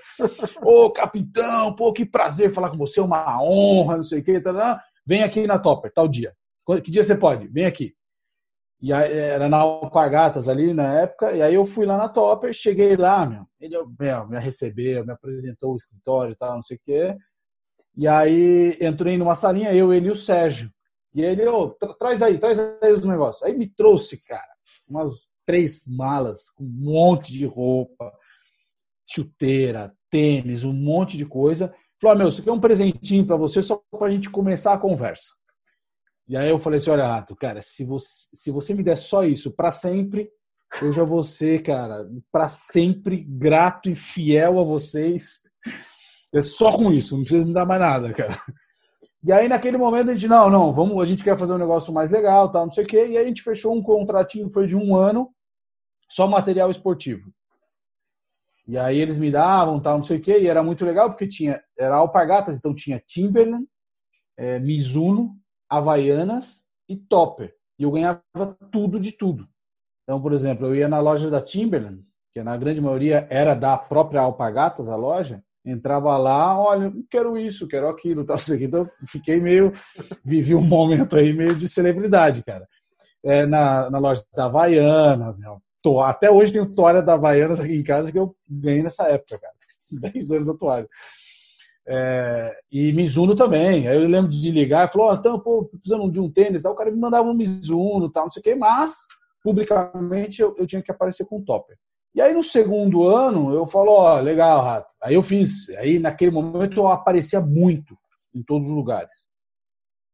Ô, capitão, pô, que prazer falar com você, uma honra, não sei o quê, tá, tá. vem aqui na Topper, tal dia. Que dia você pode? Vem aqui. E aí, era na Alpargatas ali na época, e aí eu fui lá na Topper, cheguei lá, meu, ele meu, me recebeu, me apresentou o escritório e tal, não sei o quê. E aí entrei numa salinha, eu, ele e o Sérgio. E ele, ô, oh, traz aí, traz aí os negócios. Aí me trouxe, cara, umas três malas com um monte de roupa, chuteira, tênis, um monte de coisa. Falou, ah, meu, isso aqui é um presentinho para você só para a gente começar a conversa. E aí eu falei assim, olha, Rato, cara, se você, se você me der só isso para sempre, eu já vou ser, cara, para sempre grato e fiel a vocês é só com isso, não precisa me dar mais nada, cara. E aí, naquele momento, a gente, não, não, vamos, a gente quer fazer um negócio mais legal, tal, não sei o quê. E aí a gente fechou um contratinho, foi de um ano, só material esportivo. E aí eles me davam, tal, não sei o quê, e era muito legal, porque tinha, era alpargatas, então tinha Timberland, é, Mizuno, Havaianas e Topper. E eu ganhava tudo de tudo. Então, por exemplo, eu ia na loja da Timberland, que na grande maioria era da própria Alpargatas, a loja, entrava lá, olha, quero isso, quero aquilo, *laughs* tal, isso aqui. Então, fiquei meio, vivi um momento aí meio de celebridade, cara. É, na, na loja da Havaianas, tô, até hoje tenho toalha da Havaianas aqui em casa que eu ganhei nessa época, cara. *laughs* 10 anos a toalha. É, e Mizuno também. Aí eu lembro de ligar e falou: oh, então, pô, precisando de um tênis, tal. o cara me mandava um Mizuno, tal, não sei o quê, mas publicamente eu, eu tinha que aparecer com o topper. E aí no segundo ano eu falo, ó, legal, Rato. Aí eu fiz, aí naquele momento eu aparecia muito em todos os lugares.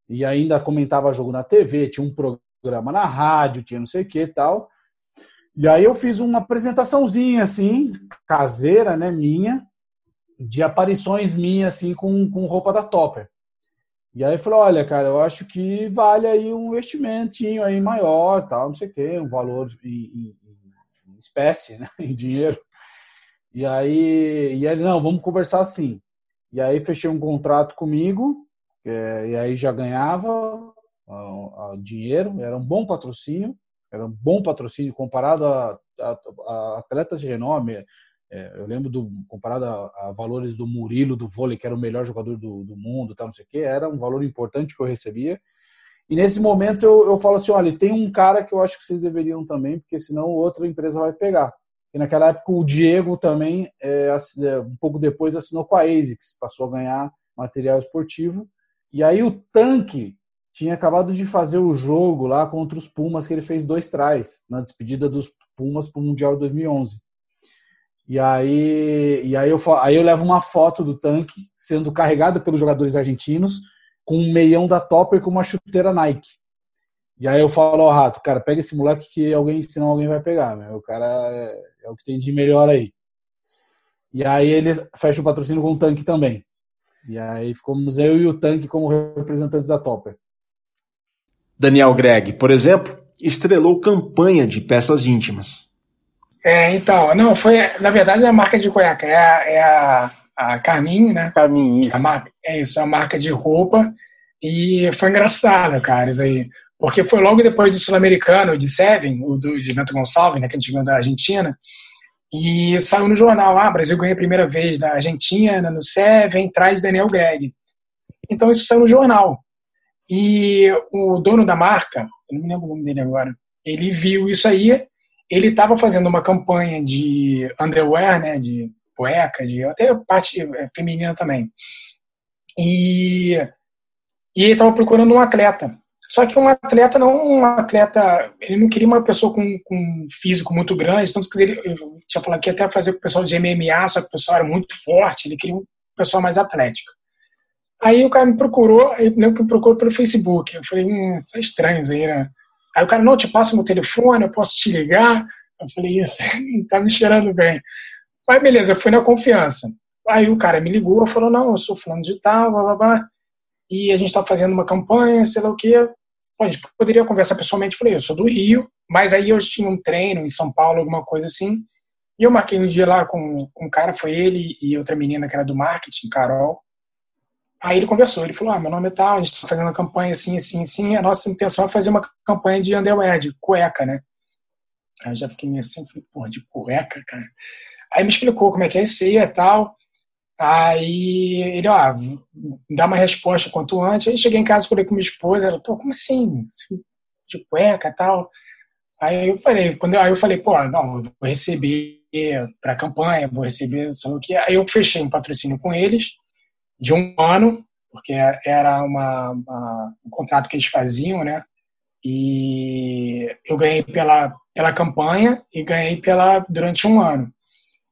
E ainda comentava jogo na TV, tinha um programa na rádio, tinha não sei o que tal. E aí eu fiz uma apresentaçãozinha assim, caseira, né, minha, de aparições minhas assim com, com roupa da Topper. E aí falou, olha, cara, eu acho que vale aí um investimentinho aí maior, tal, não sei o quê, um valor em, espécie, *laughs* né, em dinheiro. E aí, e ele, não, vamos conversar assim. E aí fechei um contrato comigo, é, e aí já ganhava uh, uh, dinheiro, era um bom patrocínio, era um bom patrocínio comparado a, a, a atletas de renome. É, eu lembro do comparado a, a, valores do Murilo do vôlei, que era o melhor jogador do, do mundo, tal, não sei o que, era um valor importante que eu recebia. E nesse momento eu, eu falo assim, olha, tem um cara que eu acho que vocês deveriam também, porque senão outra empresa vai pegar. E naquela época o Diego também, é, é um pouco depois, assinou com a ASICS, passou a ganhar material esportivo. E aí o Tanque tinha acabado de fazer o jogo lá contra os Pumas, que ele fez dois trás, na despedida dos Pumas para o Mundial 2011. E aí, e aí, eu, aí eu levo uma foto do tanque sendo carregado pelos jogadores argentinos com um meião da Topper com uma chuteira Nike. E aí eu falo ao rato, cara, pega esse moleque que alguém, senão alguém vai pegar, né? O cara é, é o que tem de melhor aí. E aí eles fecham o patrocínio com o tanque também. E aí ficamos eu e o tanque como representantes da Topper. Daniel Greg, por exemplo, estrelou campanha de peças íntimas. É, então, não, foi, na verdade, a marca de cueca, é a, é a, a Carmin, né? Carmin, isso. A marca, é isso, a marca de roupa. E foi engraçado, cara, isso aí. Porque foi logo depois do Sul-Americano, de Seven, o do, de Neto Gonçalves, né, que a gente ganhou da Argentina. E saiu no jornal, ah, Brasil ganhou a primeira vez da Argentina, no Seven, traz Daniel Greg. Então isso saiu no jornal. E o dono da marca, eu não me lembro o nome dele agora, ele viu isso aí ele estava fazendo uma campanha de underwear, né, de cueca, de até parte é, feminina também. E, e ele estava procurando um atleta. Só que um atleta não um atleta, ele não queria uma pessoa com, com físico muito grande, tanto que ele eu tinha falado que ia até fazer com o pessoal de MMA, só que o pessoal era muito forte, ele queria um pessoal mais atlético. Aí o cara me procurou, lembro que me procurou pelo Facebook. Eu falei, hum, isso é estranho isso aí, né? Aí o cara, não, te passo meu telefone, eu posso te ligar. Eu falei, isso, *laughs* tá me cheirando bem. Mas beleza, eu fui na confiança. Aí o cara me ligou, falou, não, eu sou fulano de tal, blá, blá, blá, e a gente tá fazendo uma campanha, sei lá o quê. Pô, a gente poderia conversar pessoalmente. Falei, eu sou do Rio, mas aí eu tinha um treino em São Paulo, alguma coisa assim. E eu marquei um dia lá com, com um cara, foi ele e outra menina que era do marketing, Carol. Aí ele conversou, ele falou: Ah, meu nome é tal, a gente está fazendo uma campanha assim, assim, assim. A nossa intenção é fazer uma campanha de underwear, de cueca, né? Aí eu já fiquei meio assim, falei, porra, de cueca, cara. Aí me explicou como é que é esse e tal. Aí ele, ó, me dá uma resposta quanto antes. Aí cheguei em casa, falei com minha esposa, ela, pô, como assim? De cueca e tal. Aí eu falei, quando eu, aí eu falei, pô, não, vou receber para campanha, vou receber, sei lá o que. Aí eu fechei um patrocínio com eles de um ano, porque era uma, uma, um contrato que eles faziam, né? E eu ganhei pela, pela campanha e ganhei pela durante um ano.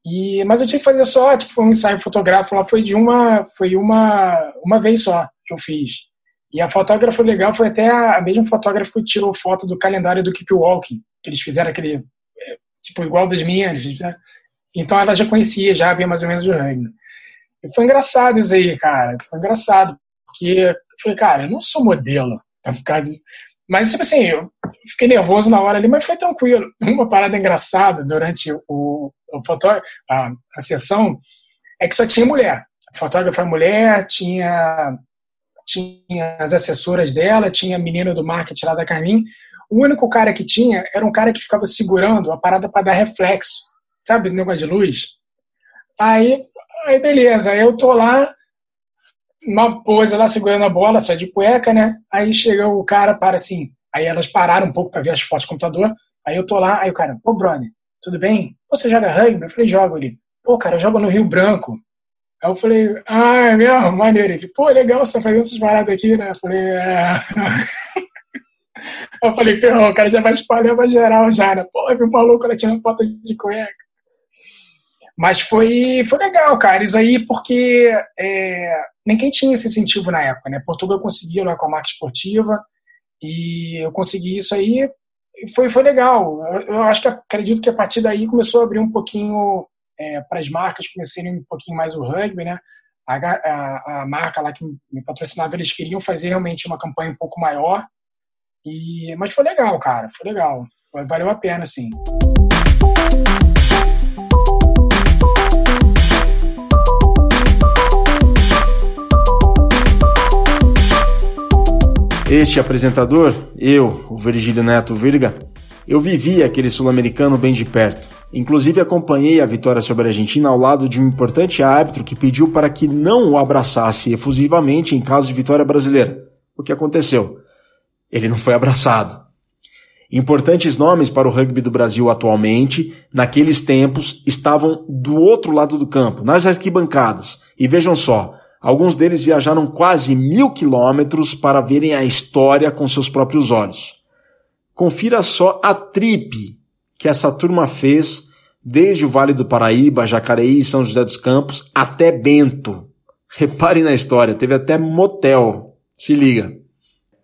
E, mas eu tive que fazer só, tipo, um ensaio fotográfico lá foi de uma, foi uma, uma vez só que eu fiz. E a fotógrafa legal foi até a, a mesma fotógrafa que tirou foto do calendário do Keep Walking, que eles fizeram aquele, é, tipo, igual das minhas, né? Então ela já conhecia, já havia mais ou menos o ranking. E foi engraçado isso aí, cara. Foi engraçado. Porque eu falei, cara, eu não sou modelo ficar. Mas, tipo assim, eu fiquei nervoso na hora ali, mas foi tranquilo. Uma parada engraçada durante o, o a, a sessão é que só tinha mulher. A fotógrafa mulher, tinha, tinha as assessoras dela, tinha a menina do marketing lá da Carmin. O único cara que tinha era um cara que ficava segurando a parada para dar reflexo, sabe, negócio de luz. Aí Aí beleza, eu tô lá, uma pose lá segurando a bola, só de cueca, né? Aí chega o cara, para assim. Aí elas pararam um pouco para ver as fotos do computador. Aí eu tô lá, aí o cara, pô, brother, tudo bem? Você joga rugby? Eu falei, jogo ele. Pô, cara, eu jogo no Rio Branco. Aí eu falei, ah, é mesmo? Maneiro. Ele, pô, legal você fazendo essas paradas aqui, né? Eu falei, é. *laughs* eu falei, ferrou, o cara já vai espalhar pra geral já, né? Pô, viu maluco, ela tinha foto de cueca. Mas foi, foi legal, cara, isso aí, porque é, ninguém tinha esse incentivo na época, né? Portugal conseguiu lá com a marca esportiva e eu consegui isso aí e foi, foi legal. Eu, eu acho que acredito que a partir daí começou a abrir um pouquinho é, para as marcas conhecerem um pouquinho mais o rugby, né? A, a, a, marca lá que me patrocinava, eles queriam fazer realmente uma campanha um pouco maior. E, mas foi legal, cara, foi legal. Valeu a pena, sim. Este apresentador, eu, o Virgílio Neto Virga, eu vivi aquele sul-americano bem de perto. Inclusive acompanhei a vitória sobre a Argentina ao lado de um importante árbitro que pediu para que não o abraçasse efusivamente em caso de vitória brasileira. O que aconteceu? Ele não foi abraçado. Importantes nomes para o rugby do Brasil atualmente, naqueles tempos, estavam do outro lado do campo, nas arquibancadas. E vejam só, Alguns deles viajaram quase mil quilômetros para verem a história com seus próprios olhos. Confira só a trip que essa turma fez desde o Vale do Paraíba, Jacareí São José dos Campos até Bento. Repare na história, teve até motel. Se liga.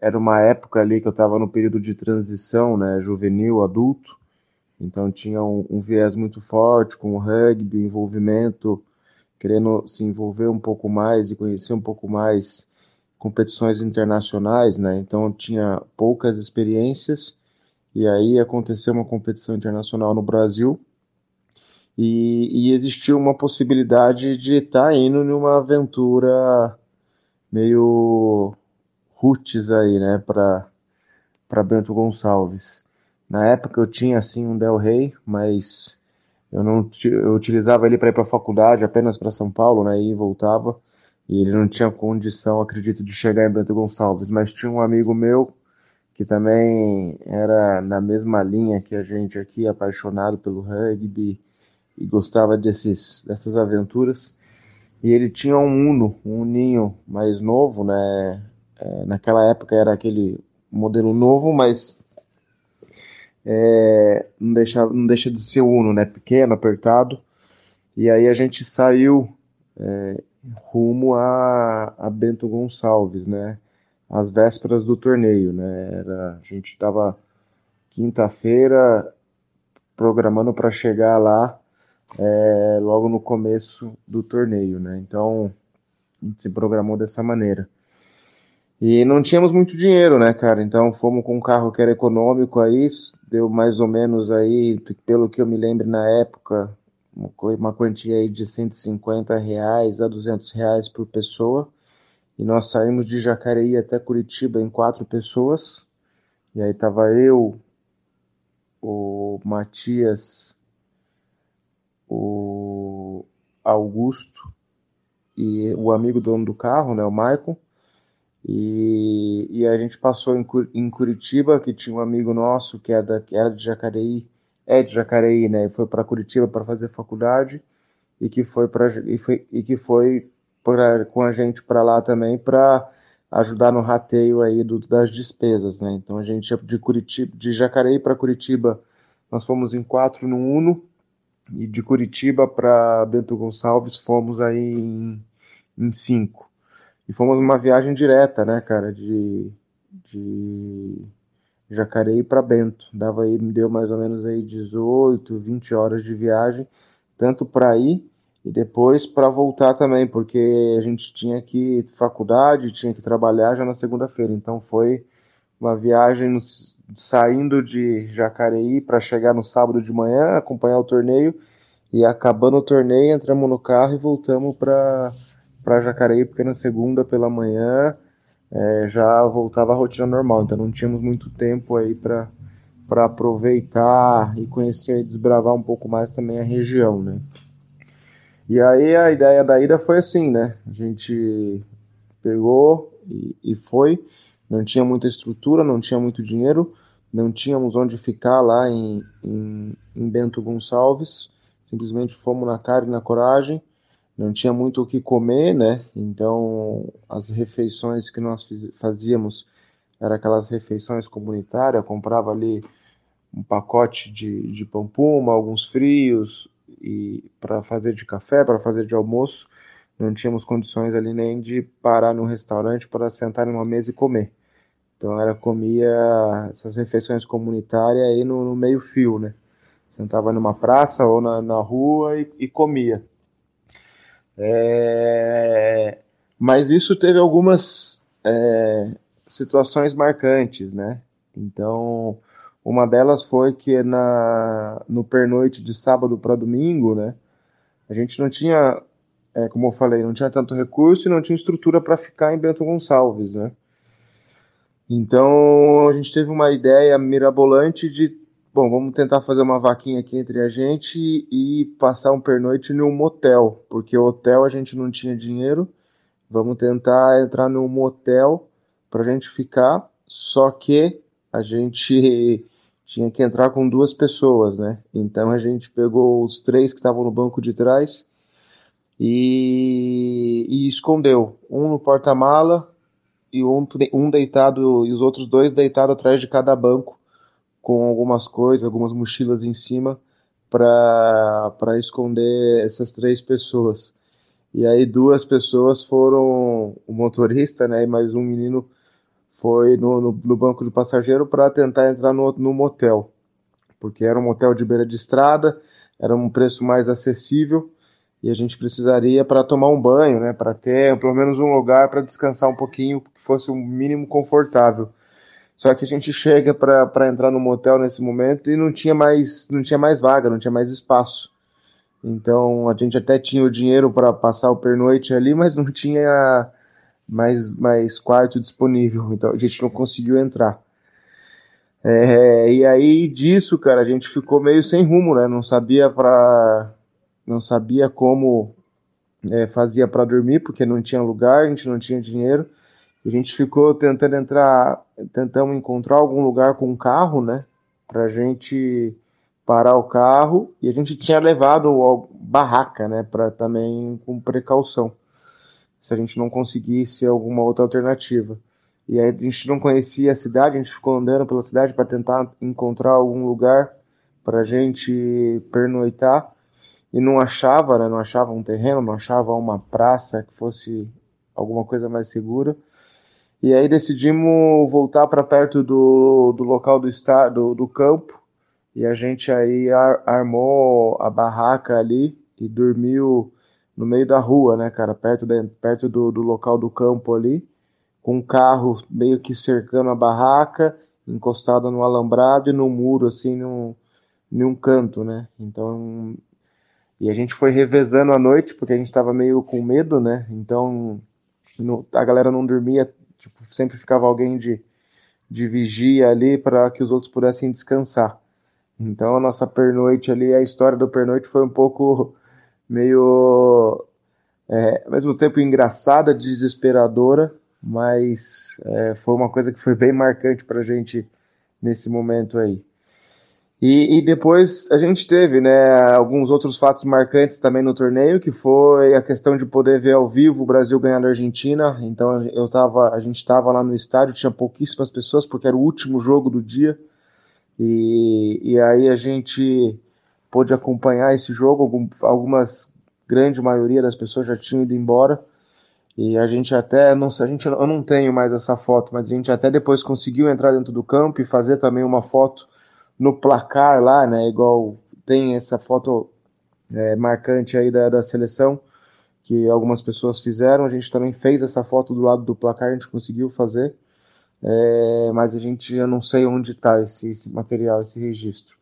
Era uma época ali que eu estava no período de transição, né, juvenil, adulto. Então tinha um, um viés muito forte com o rugby, envolvimento, querendo se envolver um pouco mais e conhecer um pouco mais competições internacionais, né? Então tinha poucas experiências e aí aconteceu uma competição internacional no Brasil e, e existiu uma possibilidade de estar tá indo numa aventura meio roots aí, né, para para Bento Gonçalves. Na época eu tinha assim um Del Rey, mas eu não eu utilizava ele para ir para a faculdade apenas para São Paulo, né, e voltava. E ele não tinha condição, acredito, de chegar em Bento Gonçalves, mas tinha um amigo meu que também era na mesma linha que a gente aqui, apaixonado pelo rugby e gostava desses, dessas aventuras. E ele tinha um Uno, um Uninho mais novo, né? É, naquela época era aquele modelo novo, mas é, não, deixa, não deixa de ser Uno, né? Pequeno, apertado. E aí a gente saiu é, rumo a, a Bento Gonçalves, né? Às vésperas do torneio, né? Era, a gente estava quinta-feira programando para chegar lá é, logo no começo do torneio, né? Então a gente se programou dessa maneira. E não tínhamos muito dinheiro, né, cara? Então fomos com um carro que era econômico aí, deu mais ou menos aí, pelo que eu me lembro na época, uma quantia aí de 150 reais a 200 reais por pessoa. E nós saímos de Jacareí até Curitiba em quatro pessoas. E aí tava eu, o Matias, o Augusto e o amigo dono do carro, né, o Michael. E, e a gente passou em, em Curitiba, que tinha um amigo nosso que era, que era de Jacareí, é de Jacareí, né, e foi para Curitiba para fazer faculdade e que foi para e, foi, e que foi pra, com a gente para lá também para ajudar no rateio aí do, das despesas, né? Então a gente de Curitiba, de Jacareí para Curitiba, nós fomos em quatro no Uno e de Curitiba para Bento Gonçalves fomos aí em, em cinco. E fomos uma viagem direta, né, cara, de, de Jacareí para Bento. Dava aí, deu mais ou menos aí 18, 20 horas de viagem, tanto para ir e depois para voltar também, porque a gente tinha que faculdade, tinha que trabalhar já na segunda-feira. Então foi uma viagem nos, saindo de Jacareí para chegar no sábado de manhã, acompanhar o torneio e acabando o torneio, entramos no carro e voltamos para para Jacareí, porque na segunda pela manhã é, já voltava a rotina normal, então não tínhamos muito tempo aí para para aproveitar e conhecer e desbravar um pouco mais também a região, né? E aí a ideia da ida foi assim, né? A gente pegou e, e foi não tinha muita estrutura, não tinha muito dinheiro, não tínhamos onde ficar lá em, em, em Bento Gonçalves, simplesmente fomos na cara e na coragem, não tinha muito o que comer, né? Então as refeições que nós fazíamos eram aquelas refeições comunitárias, comprava ali um pacote de, de pão puma, alguns frios e para fazer de café, para fazer de almoço, não tínhamos condições ali nem de parar no restaurante para sentar numa mesa e comer. Então ela comia essas refeições comunitárias aí no, no meio fio, né? Sentava numa praça ou na, na rua e, e comia. É... Mas isso teve algumas é, situações marcantes, né? Então, uma delas foi que na, no pernoite de sábado para domingo, né? A gente não tinha, é, como eu falei, não tinha tanto recurso e não tinha estrutura para ficar em Bento Gonçalves, né? Então a gente teve uma ideia mirabolante de, bom, vamos tentar fazer uma vaquinha aqui entre a gente e, passar um pernoite num motel, porque hotel a gente não tinha dinheiro. Vamos tentar entrar num motel para a gente ficar, só que a gente *laughs* tinha que entrar com duas pessoas, né? Então a gente pegou os três que estavam no banco de trás e, e escondeu um no porta-mala, e um, um deitado e os outros dois deitados atrás de cada banco com algumas coisas, algumas mochilas em cima para esconder essas três pessoas. E aí duas pessoas foram o motorista, né, e mais um menino foi no, no, no banco de passageiro para tentar entrar no, no motel, porque era um motel de beira de estrada, era um preço mais acessível e a gente precisaria para tomar um banho, né, para ter pelo menos um lugar para descansar um pouquinho que fosse o um mínimo confortável. Só que a gente chega para entrar no motel nesse momento e não tinha mais não tinha mais vaga, não tinha mais espaço. Então a gente até tinha o dinheiro para passar o pernoite ali, mas não tinha mais, mais quarto disponível. Então a gente não conseguiu entrar. É, e aí disso, cara, a gente ficou meio sem rumo, né? Não sabia para não sabia como é, fazia para dormir porque não tinha lugar, a gente não tinha dinheiro. A gente ficou tentando entrar, tentamos encontrar algum lugar com um carro, né? Pra gente parar o carro e a gente tinha levado barraca, né? Para também com precaução, se a gente não conseguisse alguma outra alternativa. E aí a gente não conhecia a cidade, a gente ficou andando pela cidade para tentar encontrar algum lugar para a gente pernoitar e não achava, né? Não achava um terreno, não achava uma praça que fosse alguma coisa mais segura. E aí decidimos voltar para perto do, do local do, estado, do campo. E a gente aí ar, armou a barraca ali e dormiu no meio da rua, né, cara, perto, de, perto do, do local do campo ali, com um carro meio que cercando a barraca, encostado no alambrado e no muro, assim, num, num canto, né, então... E a gente foi revezando a noite, porque a gente tava meio com medo, né, então a galera não dormia Tipo, sempre ficava alguém de, de vigia ali para que os outros pudessem descansar. Então a nossa pernoite ali, a história do pernoite foi um pouco *laughs* meio, é, ao mesmo tempo engraçada, desesperadora, mas é, foi uma coisa que foi bem marcante para a gente nesse momento aí. E, e, depois a gente teve né, alguns outros fatos marcantes também no torneio, que foi a questão de poder ver ao vivo o Brasil ganhar da Argentina. Então eu tava, a gente estava lá no estádio, tinha pouquíssimas pessoas, porque era o último jogo do dia. E, e aí a gente pôde acompanhar esse jogo. Algumas, grande maioria das pessoas já tinham ido embora. E a gente até, não, a gente, eu não tenho mais essa foto, mas a gente até depois conseguiu entrar dentro do campo e fazer também uma foto no placar lá, né? Igual tem essa foto é, marcante aí da, da seleção que algumas pessoas fizeram. A gente também fez essa foto do lado do placar, a gente conseguiu fazer, é, mas a gente eu não sei onde está esse, esse, material, esse registro.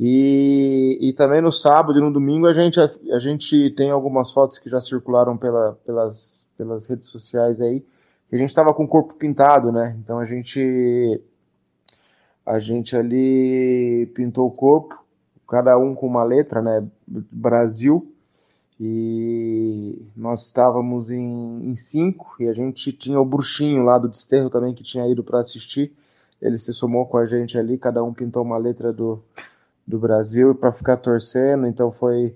E, e também no sábado e no domingo a gente, a, a gente tem algumas fotos que já circularam pela, pelas, pelas redes sociais aí, que a gente estava com o corpo pintado, né? Então a gente a gente ali pintou o corpo, cada um com uma letra, né? Brasil. E nós estávamos em, em cinco e a gente tinha o bruxinho lá do desterro também que tinha ido para assistir. Ele se somou com a gente ali, cada um pintou uma letra do, do Brasil para ficar torcendo. Então foi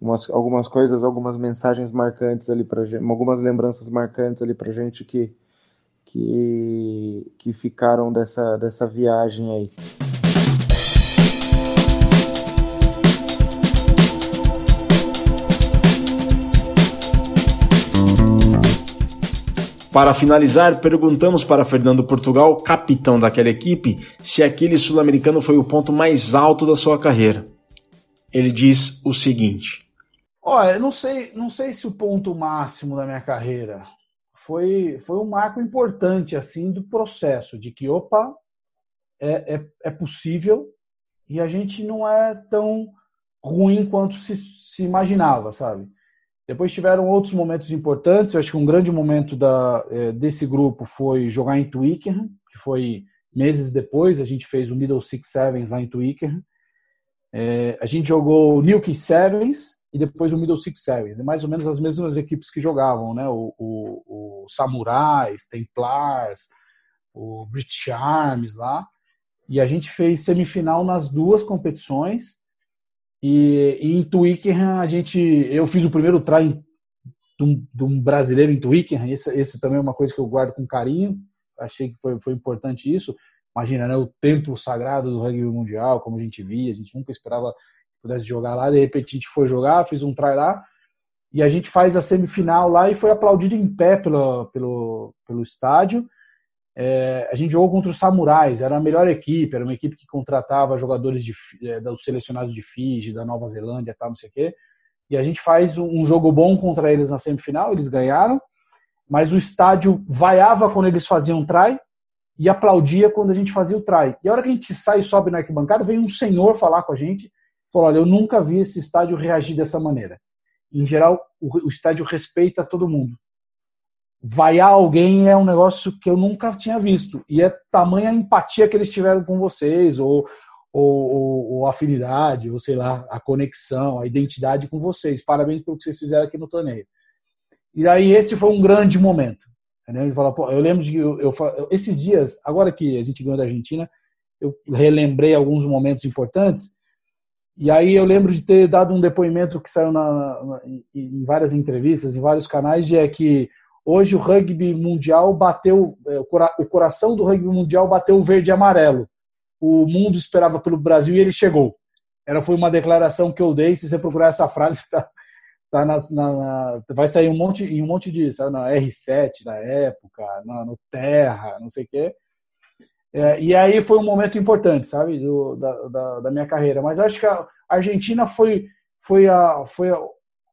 umas, algumas coisas, algumas mensagens marcantes ali para algumas lembranças marcantes ali para gente que que, que ficaram dessa, dessa viagem aí. Para finalizar, perguntamos para Fernando Portugal, capitão daquela equipe, se aquele sul-americano foi o ponto mais alto da sua carreira. Ele diz o seguinte: Olha, não sei, não sei se o ponto máximo da minha carreira, foi, foi um marco importante assim do processo de que opa é, é, é possível e a gente não é tão ruim quanto se, se imaginava, sabe? Depois tiveram outros momentos importantes. Eu acho que um grande momento da, é, desse grupo foi jogar em Twickenham, que foi meses depois. A gente fez o Middle Six Sevens lá em Twickenham. É, a gente jogou Newquay Sevens e depois o Middle Six Sevens. É mais ou menos as mesmas equipes que jogavam, né? O, o, o Samurais, Templars, o British Arms lá. E a gente fez semifinal nas duas competições. E, e em Twickenham a gente, eu fiz o primeiro try de um, de um brasileiro em Twickenham. Esse, esse também é uma coisa que eu guardo com carinho. Achei que foi, foi importante isso. Imagina, né? O templo sagrado do rugby mundial, como a gente via. A gente nunca esperava pudesse jogar lá. De repente a gente foi jogar, fiz um try lá e a gente faz a semifinal lá e foi aplaudido em pé pelo, pelo, pelo estádio. É, a gente jogou contra os Samurais, era a melhor equipe, era uma equipe que contratava jogadores de, é, dos selecionados de Fiji, da Nova Zelândia, tal, não sei o quê. E a gente faz um, jogo bom contra eles na semifinal, eles ganharam, mas o estádio vaiava quando eles faziam try e aplaudia quando a gente fazia o try. E a hora que a gente sai e sobe na arquibancada, vem um senhor falar com a gente, falou: olha, eu nunca vi esse estádio reagir dessa maneira. Em geral, o, o estádio respeita todo mundo. Vaiar alguém é um negócio que eu nunca tinha visto. E é tamanha empatia que eles tiveram com vocês, ou, ou, ou, ou afinidade, ou sei lá, a conexão, a identidade com vocês. Parabéns pelo que vocês fizeram aqui no torneio. E aí esse foi um grande momento. Eu lembro de eu, eu, esses dias, agora que a gente ganhou da Argentina, eu relembrei alguns momentos importantes. E aí eu lembro de ter dado um depoimento que saiu na, na, em várias entrevistas, em vários canais, de é que hoje o rugby mundial bateu, é, o coração do rugby mundial bateu o verde e amarelo. O mundo esperava pelo Brasil e ele chegou. Era foi uma declaração que eu dei. Se você procurar essa frase, tá, tá na, na, vai sair um monte em um monte de sabe, na R7 na época, na, no Terra, não sei o quê. É, e aí foi um momento importante, sabe, do, da, da, da, minha carreira. Mas acho que a Argentina foi foi a foi a,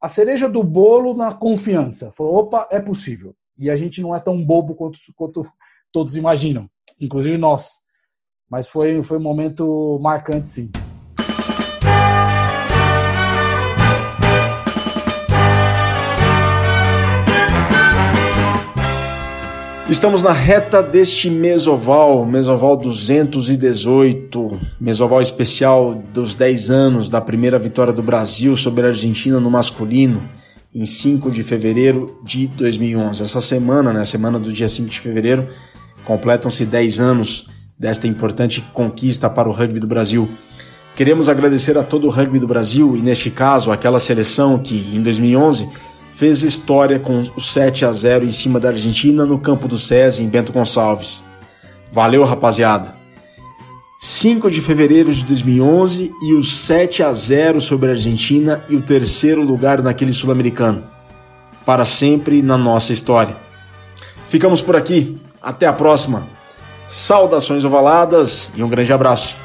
a cereja do bolo na confiança. Falou, opa, é possível. E a gente não é tão bobo quanto, quanto todos imaginam, inclusive nós. Mas foi foi um momento marcante, sim. Estamos na reta deste mesoval, mesoval 218, mesoval especial dos 10 anos da primeira vitória do Brasil sobre a Argentina no masculino, em 5 de fevereiro de 2011. Essa semana, né, semana do dia 5 de fevereiro, completam-se 10 anos desta importante conquista para o rugby do Brasil. Queremos agradecer a todo o rugby do Brasil e, neste caso, aquela seleção que, em 2011, fez história com o 7 a 0 em cima da Argentina no campo do SESI em Bento Gonçalves. Valeu, rapaziada! 5 de fevereiro de 2011 e o 7 a 0 sobre a Argentina e o terceiro lugar naquele sul-americano. Para sempre na nossa história. Ficamos por aqui. Até a próxima. Saudações ovaladas e um grande abraço.